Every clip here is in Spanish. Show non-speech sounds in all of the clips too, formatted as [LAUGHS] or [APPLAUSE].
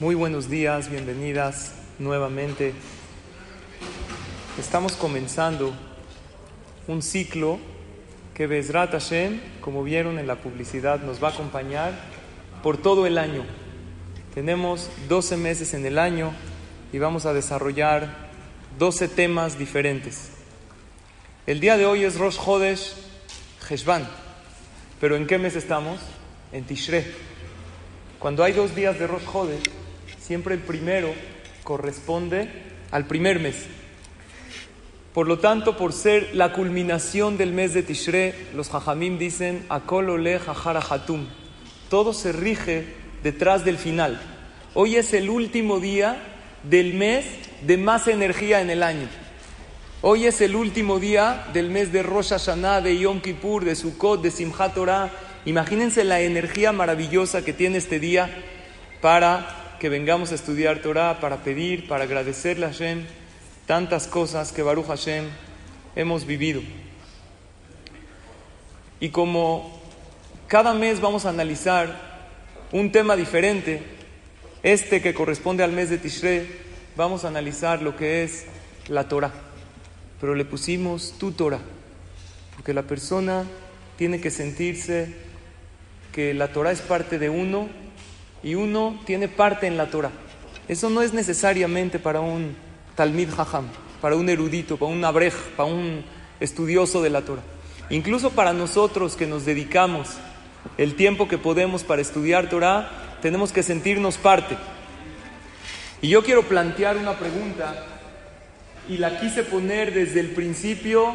Muy buenos días, bienvenidas nuevamente. Estamos comenzando un ciclo que Bezrat Hashem, como vieron en la publicidad, nos va a acompañar por todo el año. Tenemos 12 meses en el año y vamos a desarrollar 12 temas diferentes. El día de hoy es Rosh Chodesh Heshvan, pero ¿en qué mes estamos? En Tishrei. Cuando hay dos días de Rosh Chodesh, siempre el primero corresponde al primer mes. Por lo tanto, por ser la culminación del mes de Tishrei, los Jajamim dicen, Akolole Jajara Hatum. Todo se rige detrás del final. Hoy es el último día del mes de más energía en el año. Hoy es el último día del mes de Rosh Hashanah, de Yom Kippur, de Sukkot, de Simchat Torah. Imagínense la energía maravillosa que tiene este día para que vengamos a estudiar Torah para pedir, para agradecerle a Hashem tantas cosas que Baruch Hashem hemos vivido. Y como cada mes vamos a analizar un tema diferente, este que corresponde al mes de Tishrei, vamos a analizar lo que es la Torah. Pero le pusimos tu Torah, porque la persona tiene que sentirse que la Torah es parte de uno y uno tiene parte en la Torah. Eso no es necesariamente para un Talmid Hajam, para un erudito, para un abrej, para un estudioso de la Torah. Incluso para nosotros que nos dedicamos el tiempo que podemos para estudiar Torah, tenemos que sentirnos parte. Y yo quiero plantear una pregunta y la quise poner desde el principio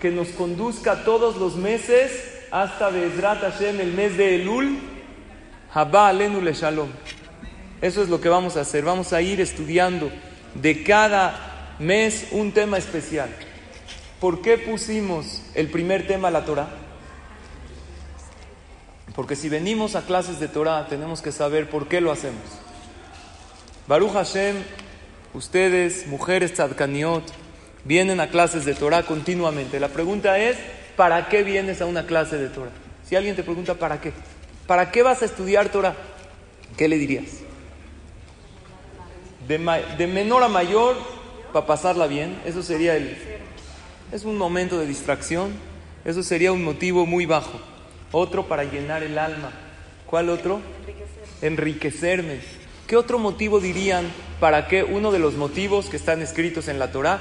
que nos conduzca todos los meses hasta Bezrat Hashem, el mes de Elul, Haba alenu le shalom. Eso es lo que vamos a hacer. Vamos a ir estudiando de cada mes un tema especial. ¿Por qué pusimos el primer tema la Torah? Porque si venimos a clases de Torah tenemos que saber por qué lo hacemos. Baruch Hashem, ustedes, mujeres tzadkaniot, vienen a clases de Torah continuamente. La pregunta es, ¿para qué vienes a una clase de Torah? Si alguien te pregunta, ¿para qué? ¿Para qué vas a estudiar Torah? ¿Qué le dirías? De, menor a mayor, para pasarla bien, eso sería el... Es un momento de distracción, eso sería un motivo muy bajo. Otro para llenar el alma. ¿Cuál otro? Enriquecerme. ¿Qué otro motivo dirían para qué? Uno de los motivos que están escritos en la Torah,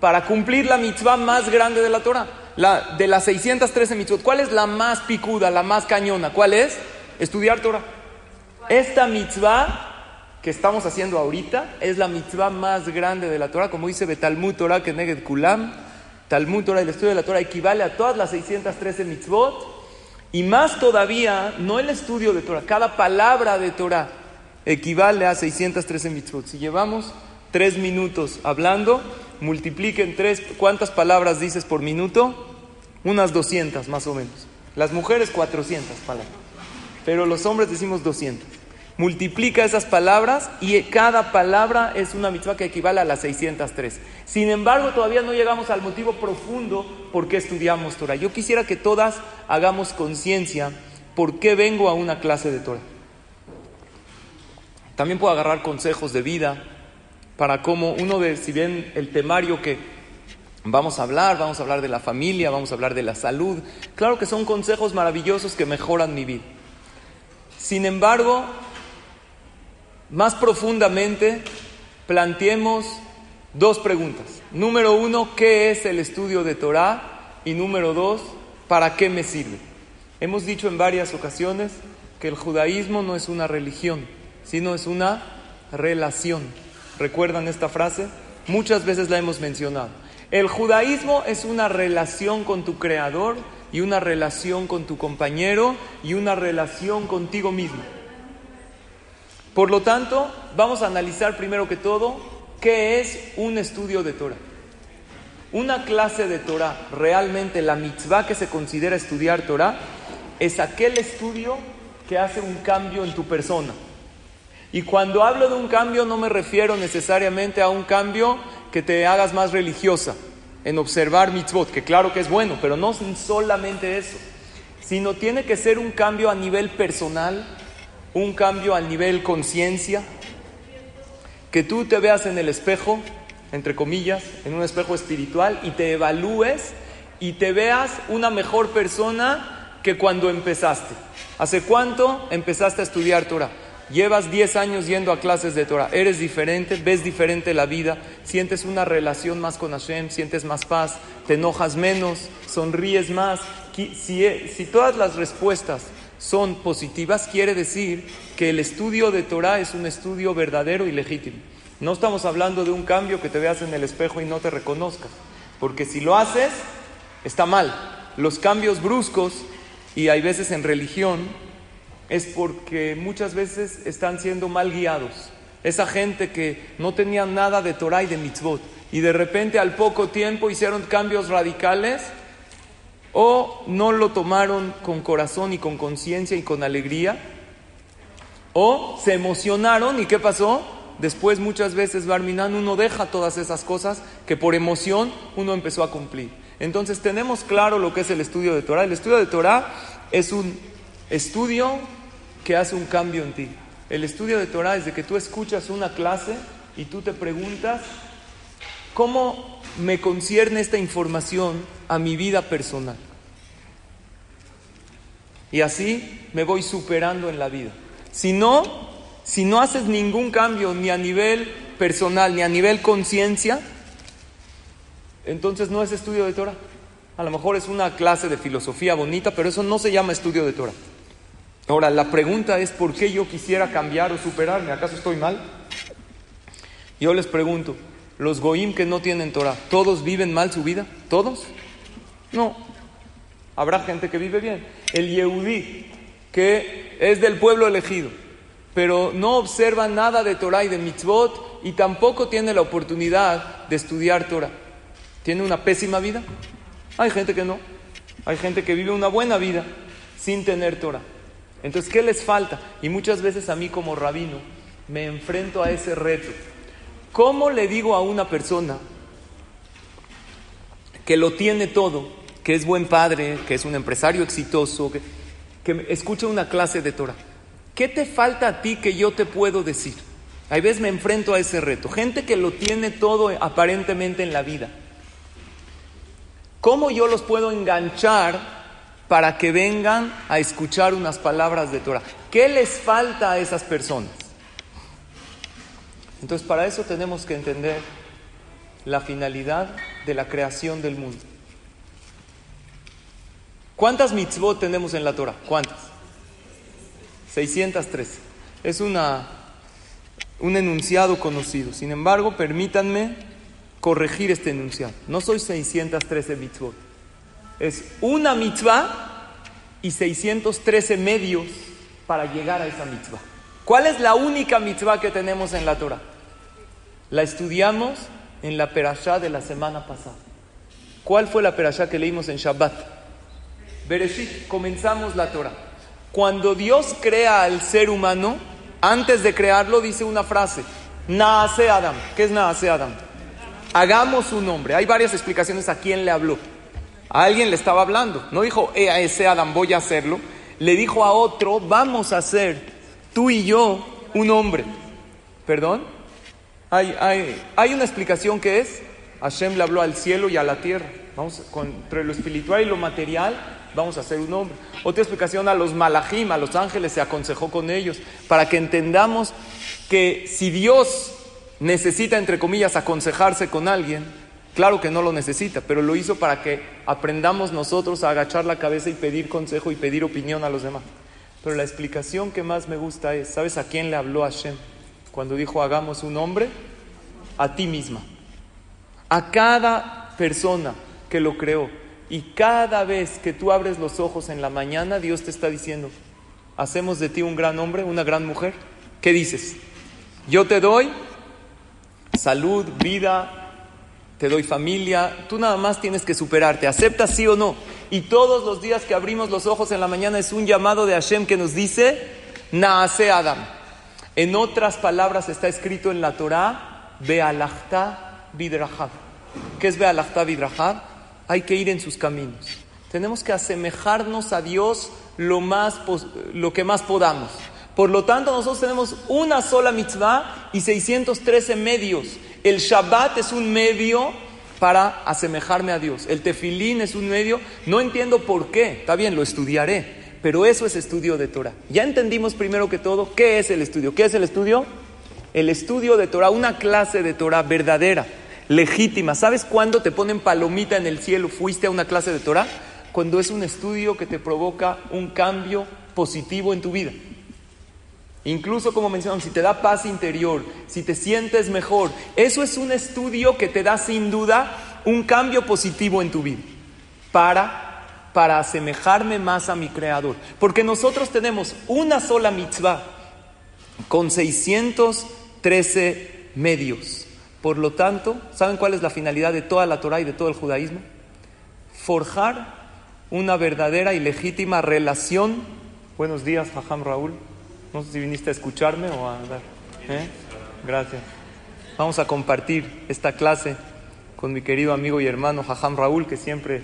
para cumplir la mitzvah más grande de la Torah. La, de las 613 mitzvot, ¿cuál es la más picuda, la más cañona? ¿Cuál es? Estudiar Torah. Esta mitzvah que estamos haciendo ahorita es la mitzvah más grande de la Torah, como dice Betalmud Torah que Neged Kulam. Talmud Torah, el estudio de la Torah equivale a todas las 613 mitzvot. Y más todavía, no el estudio de Torah, cada palabra de Torah equivale a 613 mitzvot. Si llevamos tres minutos hablando, multipliquen tres, ¿cuántas palabras dices por minuto? Unas 200 más o menos. Las mujeres 400 palabras, pero los hombres decimos 200. Multiplica esas palabras y cada palabra es una mitzvah que equivale a las 603. Sin embargo, todavía no llegamos al motivo profundo por qué estudiamos Torah. Yo quisiera que todas hagamos conciencia por qué vengo a una clase de Torah. También puedo agarrar consejos de vida, para cómo uno de, si bien el temario que vamos a hablar, vamos a hablar de la familia, vamos a hablar de la salud, claro que son consejos maravillosos que mejoran mi vida. Sin embargo, más profundamente, planteemos dos preguntas. Número uno, ¿qué es el estudio de Torah? Y número dos, ¿para qué me sirve? Hemos dicho en varias ocasiones que el judaísmo no es una religión, sino es una relación. ¿Recuerdan esta frase? Muchas veces la hemos mencionado. El judaísmo es una relación con tu creador y una relación con tu compañero y una relación contigo mismo. Por lo tanto, vamos a analizar primero que todo qué es un estudio de Torah. Una clase de Torah, realmente la mitzvah que se considera estudiar Torah, es aquel estudio que hace un cambio en tu persona. Y cuando hablo de un cambio no me refiero necesariamente a un cambio que te hagas más religiosa en observar mitzvot, que claro que es bueno, pero no solamente eso, sino tiene que ser un cambio a nivel personal, un cambio a nivel conciencia, que tú te veas en el espejo, entre comillas, en un espejo espiritual y te evalúes y te veas una mejor persona que cuando empezaste. ¿Hace cuánto empezaste a estudiar Torah? Llevas 10 años yendo a clases de Torah, eres diferente, ves diferente la vida, sientes una relación más con Hashem, sientes más paz, te enojas menos, sonríes más. Si, todas las respuestas son positivas, quiere decir que el estudio de Torah es un estudio verdadero y legítimo. No estamos hablando de un cambio que te veas en el espejo y no te reconozcas, porque si lo haces, está mal. Los cambios bruscos, y hay veces en religión, es porque muchas veces están siendo mal guiados. Esa gente que no tenía nada de Torah y de mitzvot y de repente al poco tiempo hicieron cambios radicales o no lo tomaron con corazón y con conciencia y con alegría o se emocionaron y ¿qué pasó? Después muchas veces Barminan uno deja todas esas cosas que por emoción uno empezó a cumplir. Entonces tenemos claro lo que es el estudio de Torah. El estudio de Torah es un estudio que hace un cambio en ti. El estudio de Torah es de que tú escuchas una clase y tú te preguntas, ¿cómo me concierne esta información a mi vida personal? Y así me voy superando en la vida. Si no, si no haces ningún cambio ni a nivel personal ni a nivel conciencia, entonces no es estudio de Torah. A lo mejor es una clase de filosofía bonita, pero eso no se llama estudio de Torah. Ahora, la pregunta es, ¿por qué yo quisiera cambiar o superarme? ¿Acaso estoy mal? Yo les pregunto, ¿los goim que no tienen Torah, todos viven mal su vida? ¿Todos? No. Habrá gente que vive bien. El Yehudí, que es del pueblo elegido, pero no observa nada de Torah y de mitzvot y tampoco tiene la oportunidad de estudiar Torah. ¿Tiene una pésima vida? Hay gente que no. Hay gente que vive una buena vida sin tener Torah. Entonces, ¿qué les falta? Y muchas veces a mí como rabino me enfrento a ese reto. ¿Cómo le digo a una persona que lo tiene todo, que es buen padre, que es un empresario exitoso, que, escucha una clase de Torah? ¿Qué te falta a ti que yo te puedo decir? A veces me enfrento a ese reto. Gente que lo tiene todo aparentemente en la vida. ¿Cómo yo los puedo enganchar para que vengan a escuchar unas palabras de Torah. ¿Qué les falta a esas personas? Entonces, para eso tenemos que entender la finalidad de la creación del mundo. ¿Cuántas mitzvot tenemos en la Torah? ¿Cuántas? 613. Es una, un enunciado conocido. Sin embargo, permítanme corregir este enunciado. No soy 613 mitzvot es una mitzvah y 613 medios para llegar a esa mitzvah. ¿Cuál es la única mitzvah que tenemos en la Torah? La estudiamos en la perashá de la semana pasada. ¿Cuál fue la perashá que leímos en Shabbat? Bereshit, comenzamos la Torah. Cuando Dios crea al ser humano, antes de crearlo dice una frase, Naase Adam. ¿Qué es Naase Adam? Hagamos un hombre. Hay varias explicaciones a quién le habló. A alguien le estaba hablando. No dijo, eh, a ese Adam voy a hacerlo. Le dijo a otro, vamos a hacer tú y yo un hombre. ¿Perdón? Hay, hay, hay una explicación que es, Hashem le habló al cielo y a la tierra. Vamos, entre lo espiritual y lo material, vamos a hacer un hombre. Otra explicación a los malajim, a los ángeles, se aconsejó con ellos, para que entendamos que si Dios necesita, entre comillas, aconsejarse con alguien, Claro que no lo necesita, pero lo hizo para que aprendamos nosotros a agachar la cabeza y pedir consejo y pedir opinión a los demás. Pero la explicación que más me gusta es, ¿sabes a quién le habló Hashem cuando dijo hagamos un hombre? A ti misma. A cada persona que lo creó. Y cada vez que tú abres los ojos en la mañana, Dios te está diciendo, hacemos de ti un gran hombre, una gran mujer. ¿Qué dices? Yo te doy salud, vida, te doy familia, tú nada más tienes que superarte, aceptas sí o no. Y todos los días que abrimos los ojos en la mañana es un llamado de Hashem que nos dice, Naase Adam. En otras palabras está escrito en la Torah, Bealachta Vidrahab. ¿Qué es Bealachta Vidrahab? Hay que ir en sus caminos. Tenemos que asemejarnos a Dios lo, más, lo que más podamos. Por lo tanto, nosotros tenemos una sola mitzvah y 613 medios. El Shabbat es un medio para asemejarme a Dios. El tefilín es un medio, no entiendo por qué, está bien, lo estudiaré, pero eso es estudio de Torah. Ya entendimos primero que todo qué es el estudio. ¿Qué es el estudio? El estudio de Torah, una clase de Torah verdadera, legítima. ¿Sabes cuándo te ponen palomita en el cielo? ¿Fuiste a una clase de Torah? Cuando es un estudio que te provoca un cambio positivo en tu vida. Incluso como mencionamos, si te da paz interior, si te sientes mejor, eso es un estudio que te da sin duda un cambio positivo en tu vida para, para asemejarme más a mi creador. Porque nosotros tenemos una sola mitzvah con 613 medios. Por lo tanto, ¿saben cuál es la finalidad de toda la Torah y de todo el judaísmo? Forjar una verdadera y legítima relación. Buenos días, Faham Raúl no sé si viniste a escucharme o a dar. ¿eh? Gracias. Vamos a compartir esta clase con mi querido amigo y hermano Jajam Raúl, que siempre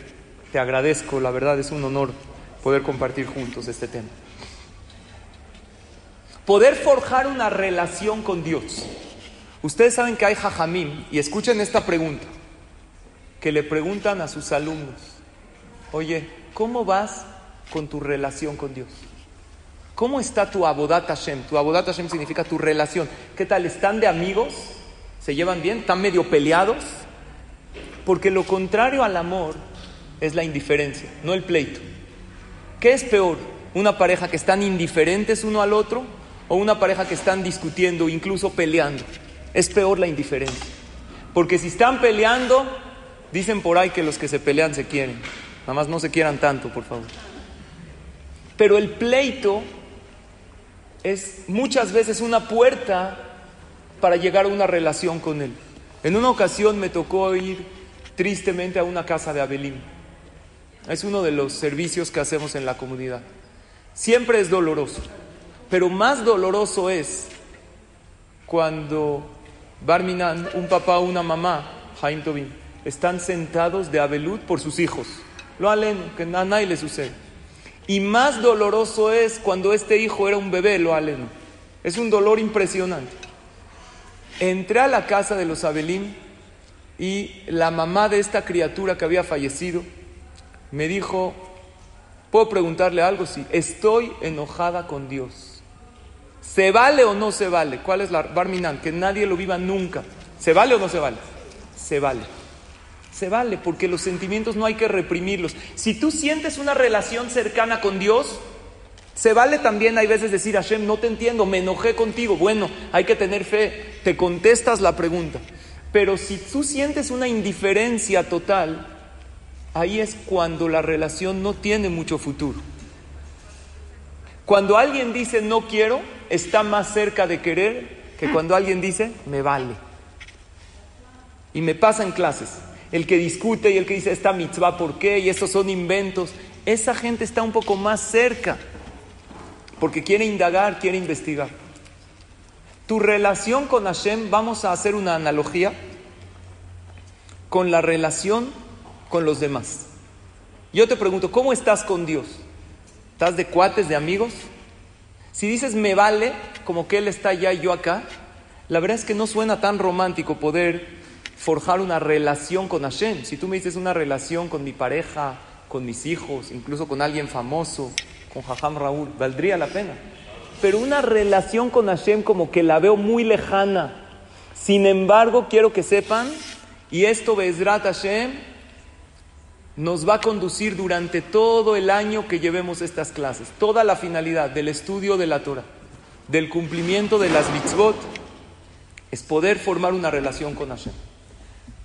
te agradezco. La verdad es un honor poder compartir juntos este tema. Poder forjar una relación con Dios. Ustedes saben que hay jajamim, y escuchen esta pregunta, que le preguntan a sus alumnos, oye, ¿cómo vas con tu relación con Dios? ¿Cómo está tu Abodat Hashem? Tu Abodat Hashem significa tu relación. ¿Qué tal? ¿Están de amigos? ¿Se llevan bien? ¿Están medio peleados? Porque lo contrario al amor es la indiferencia, no el pleito. ¿Qué es peor? ¿Una pareja que están indiferentes uno al otro o una pareja que están discutiendo, incluso peleando? Es peor la indiferencia. Porque si están peleando, dicen por ahí que los que se pelean se quieren. Nada más no se quieran tanto, por favor. Pero el pleito es muchas veces una puerta para llegar a una relación con Él. En una ocasión me tocó ir tristemente a una casa de Abelín. Es uno de los servicios que hacemos en la comunidad. Siempre es doloroso, pero más doloroso es cuando Barminan, un papá o una mamá, Jaim Tobin, están sentados de Abelut por sus hijos. Lo alen, que a nadie le sucede. Y más doloroso es cuando este hijo era un bebé, lo aleno. Es un dolor impresionante. Entré a la casa de los Abelín y la mamá de esta criatura que había fallecido me dijo, ¿puedo preguntarle algo? Sí, estoy enojada con Dios. ¿Se vale o no se vale? ¿Cuál es la Barminan? Que nadie lo viva nunca. ¿Se vale o no se vale? Se vale se vale, porque los sentimientos no hay que reprimirlos. Si tú sientes una relación cercana con Dios, se vale también hay veces decir, Hashem, no te entiendo, me enojé contigo. Bueno, hay que tener fe, te contestas la pregunta. Pero si tú sientes una indiferencia total, ahí es cuando la relación no tiene mucho futuro. Cuando alguien dice no quiero, está más cerca de querer que cuando alguien dice me vale. Y me pasa en clases el que discute y el que dice esta mitzvah, ¿por qué? Y estos son inventos. Esa gente está un poco más cerca porque quiere indagar, quiere investigar. Tu relación con Hashem, vamos a hacer una analogía con la relación con los demás. Yo te pregunto, ¿cómo estás con Dios? ¿Estás de cuates, de amigos? Si dices me vale, como que Él está allá y yo acá, la verdad es que no suena tan romántico poder forjar una relación con Hashem. Si tú me dices una relación con mi pareja, con mis hijos, incluso con alguien famoso, con Jajam Raúl, valdría la pena. Pero una relación con Hashem como que la veo muy lejana. Sin embargo, quiero que sepan, y esto Bezrat Hashem nos va a conducir durante todo el año que llevemos estas clases. Toda la finalidad del estudio de la Torah, del cumplimiento de las mitzvot, es poder formar una relación con Hashem.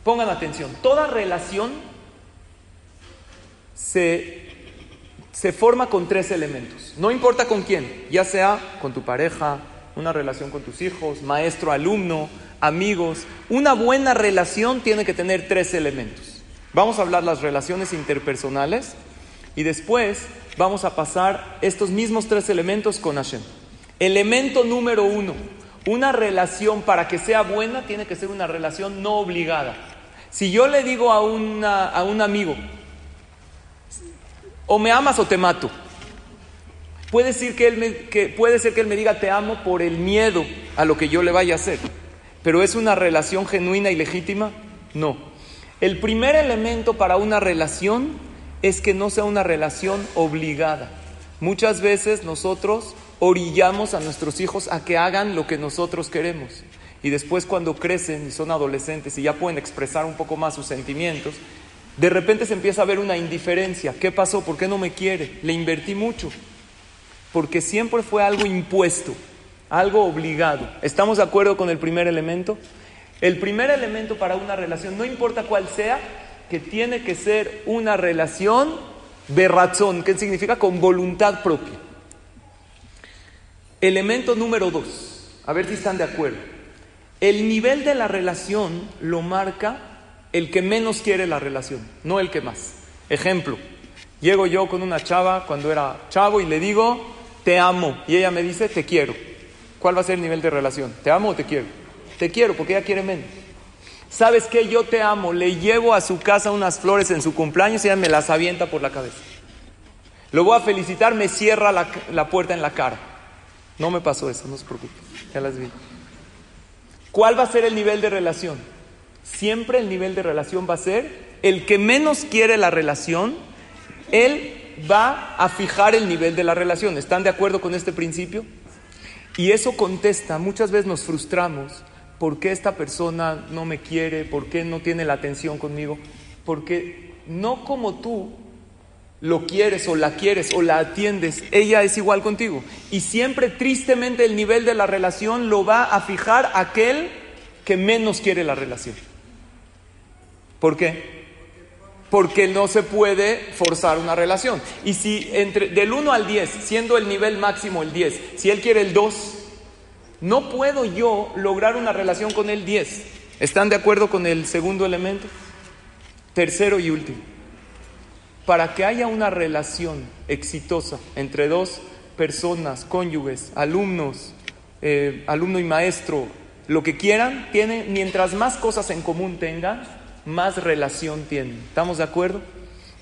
Pongan atención, toda relación se, se forma con tres elementos. No importa con quién, ya sea con tu pareja, una relación con tus hijos, maestro, alumno, amigos. Una buena relación tiene que tener tres elementos. Vamos a hablar las relaciones interpersonales y después vamos a pasar estos mismos tres elementos con Hashem. Elemento número uno, una relación para que sea buena tiene que ser una relación no obligada. Si yo le digo a, a un amigo, o me amas o te mato, puede, decir que él me, que, puede ser que él me diga te amo por el miedo a lo que yo le vaya a hacer. Pero ¿es una relación genuina y legítima? No. El primer elemento para una relación es que no sea una relación obligada. Muchas veces nosotros orillamos a nuestros hijos a que hagan lo que nosotros queremos. Y después cuando crecen y son adolescentes y ya pueden expresar un poco más sus sentimientos, de repente se empieza a ver una indiferencia. ¿Qué pasó? ¿Por qué no me quiere? Le invertí mucho. Porque siempre fue algo impuesto, algo obligado. ¿Estamos de acuerdo con el primer elemento? El primer elemento para una relación, no importa cuál sea, que tiene que ser una relación de razón, que significa con voluntad propia. Elemento número dos, a ver si están de acuerdo. El nivel de la relación lo marca el que menos quiere la relación, no el que más. Ejemplo, llego yo con una chava cuando era chavo y le digo, te amo, y ella me dice, te quiero. ¿Cuál va a ser el nivel de relación? ¿Te amo o te quiero? Te quiero porque ella quiere menos. ¿Sabes qué? Yo te amo. Le llevo a su casa unas flores en su cumpleaños y ella me las avienta por la cabeza. Lo voy a felicitar, me cierra la, puerta en la cara. No me pasó eso, no se preocupe. Ya las vi. ¿Cuál va a ser el nivel de relación? Siempre el nivel de relación va a ser el que menos quiere la relación, él va a fijar el nivel de la relación. ¿Están de acuerdo con este principio? Y eso contesta, muchas veces nos frustramos ¿por qué esta persona no me quiere? ¿Por qué no tiene la atención conmigo? Porque no como tú lo quieres o la quieres o la atiendes, ella es igual contigo. Y siempre tristemente el nivel de la relación lo va a fijar aquel que menos quiere la relación. ¿Por qué? Porque no se puede forzar una relación. Y si entre del 1 al 10, siendo el nivel máximo el 10, si él quiere el 2, no puedo yo lograr una relación con él 10. ¿Están de acuerdo con el segundo elemento? Tercero y último. Para que haya una relación exitosa entre dos personas, cónyuges, alumnos, eh, alumno y maestro, lo que quieran, tienen, mientras más cosas en común tengan, más relación tienen. ¿Estamos de acuerdo?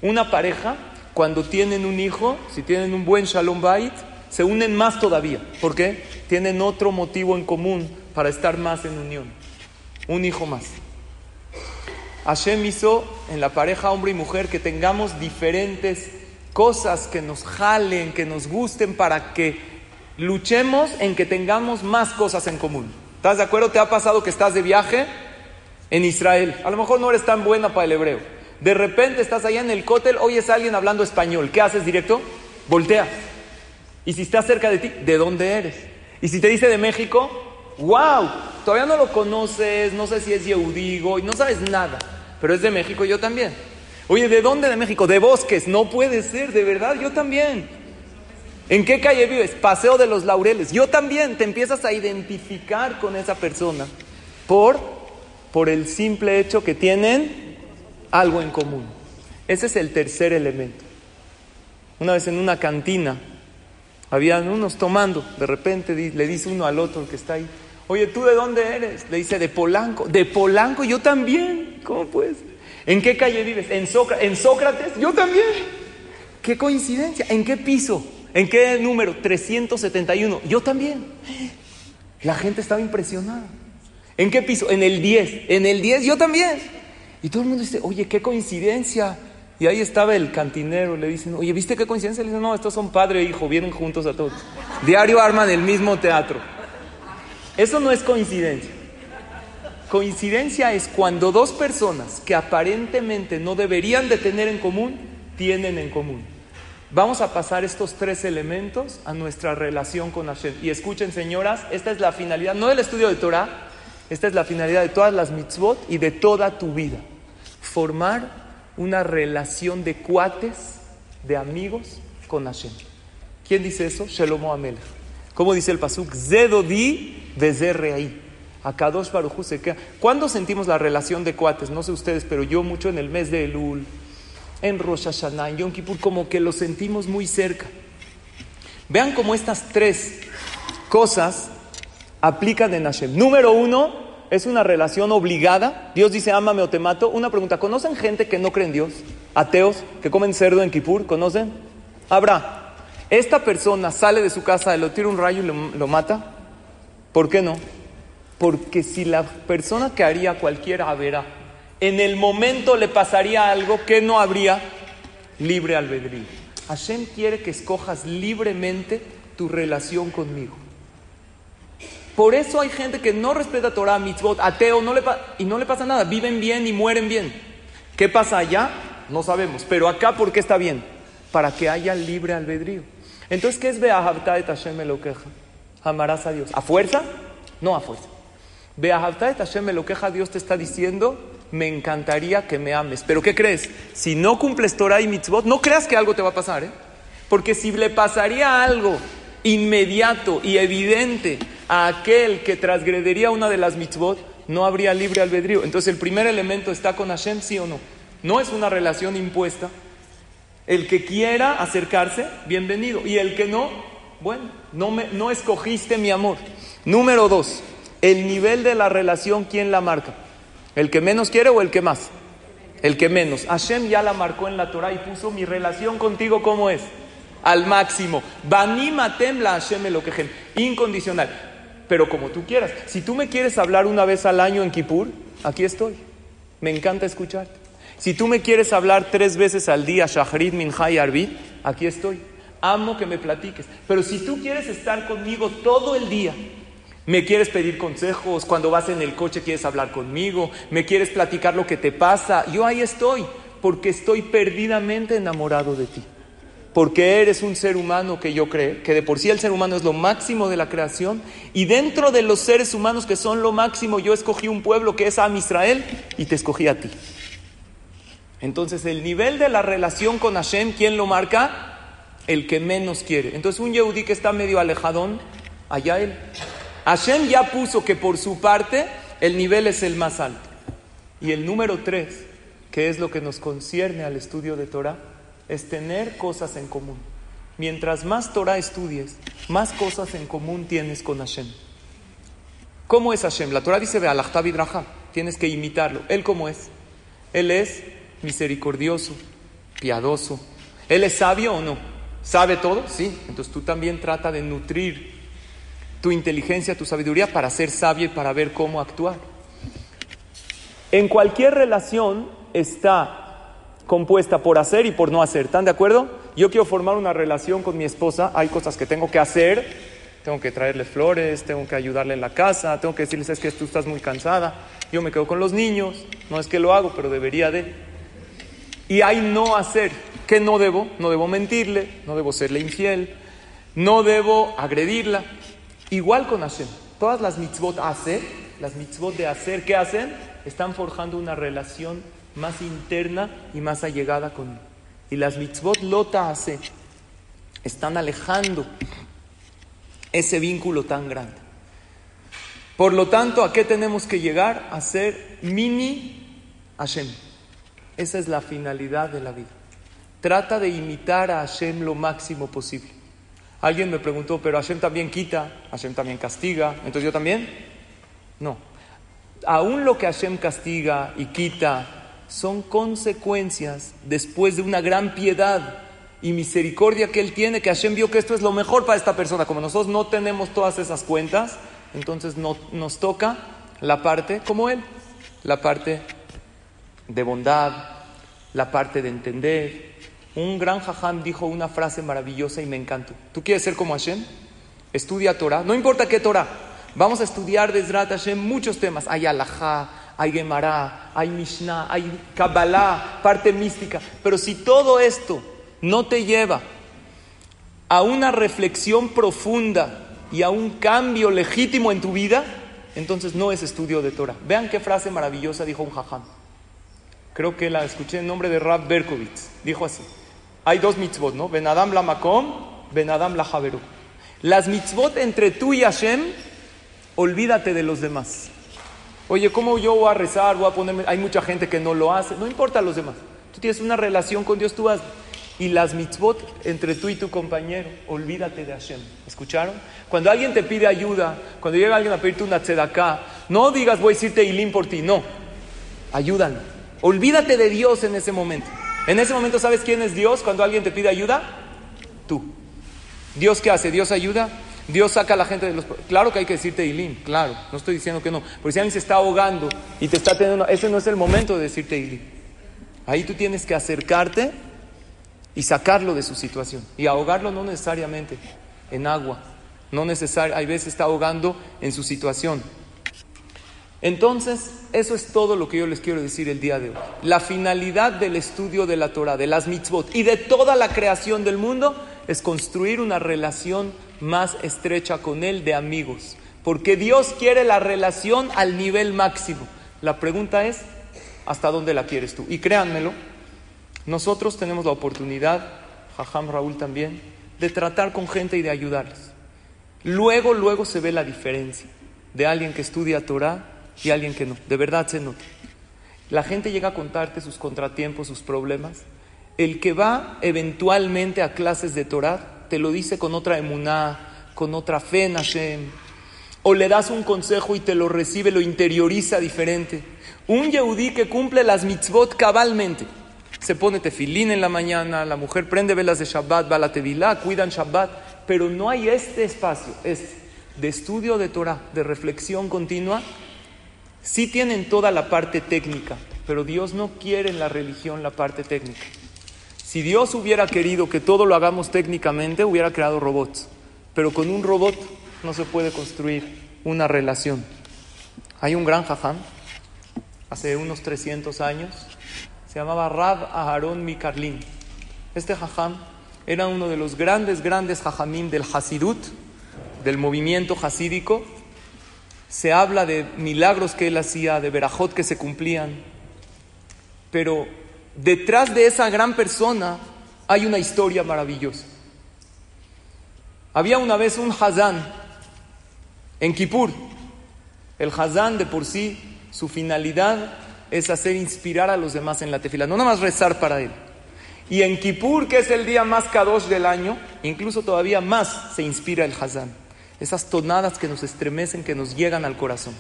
Una pareja, cuando tienen un hijo, si tienen un buen shalom bait, se unen más todavía. ¿Por qué? Tienen otro motivo en común para estar más en unión. Un hijo más. Hashem hizo en la pareja hombre y mujer que tengamos diferentes cosas que nos jalen, que nos gusten, para que luchemos en que tengamos más cosas en común. ¿Estás de acuerdo? ¿Te ha pasado que estás de viaje en Israel? A lo mejor no eres tan buena para el hebreo. De repente estás allá en el cótel, oyes a alguien hablando español. ¿Qué haces directo? Volteas y si está cerca de ti, ¿de dónde eres? Y si te dice de México, wow, todavía no lo conoces, no sé si es Yehudigo y no sabes nada, pero es de México yo también. Oye, ¿de dónde de México? De Bosques, no puede ser, de verdad, yo también. ¿En qué calle vives? Paseo de los Laureles. Yo también te empiezas a identificar con esa persona por, por el simple hecho que tienen algo en común. Ese es el tercer elemento. Una vez en una cantina, habían unos tomando, de repente le dice uno al otro que está ahí, oye, ¿tú de dónde eres? Le dice, de Polanco. De Polanco, yo también. ¿Cómo puedes? ¿En qué calle vives? ¿En, ¿En Sócrates? Yo también. Qué coincidencia. ¿En qué piso? ¿En qué número? 371. Yo también. La gente estaba impresionada. ¿En qué piso? En el 10. En el 10 yo también. Y todo el mundo dice, oye, qué coincidencia. Y ahí estaba el cantinero, le dicen, oye, ¿viste qué coincidencia? Le dicen, no, estos son padre e hijo, vienen juntos a todos. Diario arman el mismo teatro. Eso no es coincidencia. Coincidencia es cuando dos personas que aparentemente no deberían de tener en común, tienen en común. Vamos a pasar estos tres elementos a nuestra relación con Hashem. Y escuchen, señoras, esta es la finalidad, no del estudio de Torah, esta es la finalidad de todas las mitzvot y de toda tu vida. Formar una relación de cuates, de amigos con Hashem. ¿Quién dice eso? Shelomo Amel. ¿Cómo dice el pasuk? Zedodi ahí. Akadosh Baruj se queda. ¿Cuándo sentimos la relación de cuates? No sé ustedes, pero yo mucho en el mes de Elul, en Rosh Hashanah, en Yom Kippur, como que lo sentimos muy cerca. Vean cómo estas tres cosas aplican en Hashem. Número uno, es una relación obligada. Dios dice, ámame o te mato. Una pregunta, ¿conocen gente que no cree en Dios? Ateos, que comen cerdo en Kipur, ¿conocen? Habrá. Esta persona sale de su casa, le tira un rayo y lo, mata. ¿Por qué no? Porque si la persona que haría cualquier avera, en el momento le pasaría algo que no habría libre albedrío. Hashem quiere que escojas libremente tu relación conmigo. Por eso hay gente que no respeta Torah, mitzvot, ateo, no le y no le pasa nada. Viven bien y mueren bien. ¿Qué pasa allá? No sabemos. Pero acá, ¿por qué está bien? Para que haya libre albedrío. Entonces, ¿qué es Beahavta et Hashem queja? Amarás a Dios. ¿A fuerza? No a fuerza. Beahavta et Hashem queja. Dios te está diciendo, me encantaría que me ames. Pero ¿qué crees? Si no cumples Torah y mitzvot, no creas que algo te va a pasar, ¿eh? Porque si le pasaría algo inmediato y evidente a aquel que transgredería una de las mitzvot, no habría libre albedrío. Entonces el primer elemento está con Hashem, sí o no. No es una relación impuesta. El que quiera acercarse, bienvenido. Y el que no, bueno, no, me, no escogiste mi amor. Número dos, el nivel de la relación, ¿quién la marca? ¿El que menos quiere o el que más? El que menos. Hashem ya la marcó en la Torah y puso mi relación contigo, ¿cómo es? Al máximo. Banimatem la Hashem lo quejen. Incondicional. Pero como tú quieras. Si tú me quieres hablar una vez al año en Kippur, aquí estoy. Me encanta escucharte. Si tú me quieres hablar tres veces al día, Shahrid, Minha y Arbit, aquí estoy. Amo que me platiques. Pero si tú quieres estar conmigo todo el día, me quieres pedir consejos, cuando vas en el coche quieres hablar conmigo, me quieres platicar lo que te pasa, yo ahí estoy, porque estoy perdidamente enamorado de ti. Porque eres un ser humano que yo creo, que de por sí el ser humano es lo máximo de la creación, y dentro de los seres humanos que son lo máximo, yo escogí un pueblo que es Am Israel y te escogí a ti. Entonces, el nivel de la relación con Hashem, ¿quién lo marca? El que menos quiere. Entonces, un Yehudí que está medio alejadón, allá él. Hashem ya puso que por su parte el nivel es el más alto. Y el número tres, que es lo que nos concierne al estudio de Torah, es tener cosas en común. Mientras más Torah estudies, más cosas en común tienes con Hashem. ¿Cómo es Hashem? La Torah dice, ve vidraja, tienes que imitarlo. ¿Él cómo es? Él es misericordioso, piadoso. ¿Él es sabio o no? ¿Sabe todo? Sí. Entonces tú también trata de nutrir tu inteligencia, tu sabiduría para ser sabio y para ver cómo actuar. En cualquier relación está compuesta por hacer y por no hacer. ¿Están de acuerdo? Yo quiero formar una relación con mi esposa, hay cosas que tengo que hacer, tengo que traerle flores, tengo que ayudarle en la casa, tengo que decirles es que tú estás muy cansada, yo me quedo con los niños, no es que lo hago, pero debería de. Y hay no hacer, ¿qué no debo? No debo mentirle, no debo serle infiel, no debo agredirla, Igual con Hashem. Todas las mitzvot hacer, las mitzvot de hacer, ¿qué hacen? Están forjando una relación más interna y más allegada con Y las mitzvot lota hace, están alejando ese vínculo tan grande. Por lo tanto, ¿a qué tenemos que llegar? A ser mini Hashem. Esa es la finalidad de la vida. Trata de imitar a Hashem lo máximo posible. Alguien me preguntó, pero Hashem también quita, Hashem también castiga, entonces yo también. No. Aún lo que Hashem castiga y quita son consecuencias después de una gran piedad y misericordia que Él tiene, que Hashem vio que esto es lo mejor para esta persona. Como nosotros no tenemos todas esas cuentas, entonces no, nos toca la parte como Él, la parte de bondad, la parte de entender, un gran jajam dijo una frase maravillosa y me encantó. ¿Tú quieres ser como Hashem? Estudia Torah. No importa qué Torah. Vamos a estudiar desde Hashem muchos temas. Hay alajá, hay Gemara, hay Mishnah, hay Kabbalah, parte mística. Pero si todo esto no te lleva a una reflexión profunda y a un cambio legítimo en tu vida, entonces no es estudio de Torah. Vean qué frase maravillosa dijo un jajam. Creo que la escuché en nombre de Rab Berkovitz. Dijo así. Hay dos mitzvot, ¿no? Ben Adam la Makom, Ben Adam la Javeru. Las mitzvot entre tú y Hashem, olvídate de los demás. Oye, ¿cómo yo voy a rezar? Voy a ponerme. Hay mucha gente que no lo hace. No importa los demás. Tú tienes una relación con Dios, tú vas. Y las mitzvot entre tú y tu compañero, olvídate de Hashem. ¿Escucharon? Cuando alguien te pide ayuda, cuando llega alguien a pedirte una tzedaká, no digas voy a decirte Ilim por ti, no. Ayúdalo. Olvídate de Dios en ese momento. En ese momento, ¿sabes quién es Dios cuando alguien te pide ayuda? Tú. ¿Dios qué hace? Dios ayuda. Dios saca a la gente de los... Claro que hay que decirte Ilim, claro, no estoy diciendo que no. Porque si alguien se está ahogando y te está teniendo... Ese no es el momento de decirte Ilim. Ahí tú tienes que acercarte y sacarlo de su situación. Y ahogarlo no necesariamente en agua. No necesariamente, hay veces está ahogando en su situación. Entonces, eso es todo lo que yo les quiero decir el día de hoy. La finalidad del estudio de la Torah, de las mitzvot y de toda la creación del mundo es construir una relación más estrecha con Él de amigos. Porque Dios quiere la relación al nivel máximo. La pregunta es, ¿hasta dónde la quieres tú? Y créanmelo, nosotros tenemos la oportunidad, Jajam Raúl también, de tratar con gente y de ayudarles. Luego, luego se ve la diferencia de alguien que estudia Torah y alguien que no. De verdad se nota. La gente llega a contarte sus contratiempos, sus problemas. El que va eventualmente a clases de Torah te lo dice con otra emuná, con otra fe en Hashem. O le das un consejo y te lo recibe, lo interioriza diferente. Un yehudí que cumple las mitzvot cabalmente. Se pone tefilín en la mañana, la mujer prende velas de Shabbat, va a la tevilá, cuidan Shabbat, pero no hay este espacio, este, de estudio de Torah, de reflexión continua, Sí tienen toda la parte técnica, pero Dios no quiere en la religión la parte técnica. Si Dios hubiera querido que todo lo hagamos técnicamente, hubiera creado robots. Pero con un robot no se puede construir una relación. Hay un gran jajam, hace unos 300 años, se llamaba Rab Aharon Mikarlin. Este jajam era uno de los grandes, grandes jajamim del Hasidut, del movimiento hasídico, se habla de milagros que él hacía, de verajot que se cumplían, pero detrás de esa gran persona hay una historia maravillosa. Había una vez un Hazán en Kippur. El Hazán de por sí, su finalidad es hacer inspirar a los demás en la tefila, no nada más rezar para él. Y en Kippur, que es el día más kadosh del año, incluso todavía más se inspira el Hazán esas tonadas que nos estremecen, que nos llegan al corazón.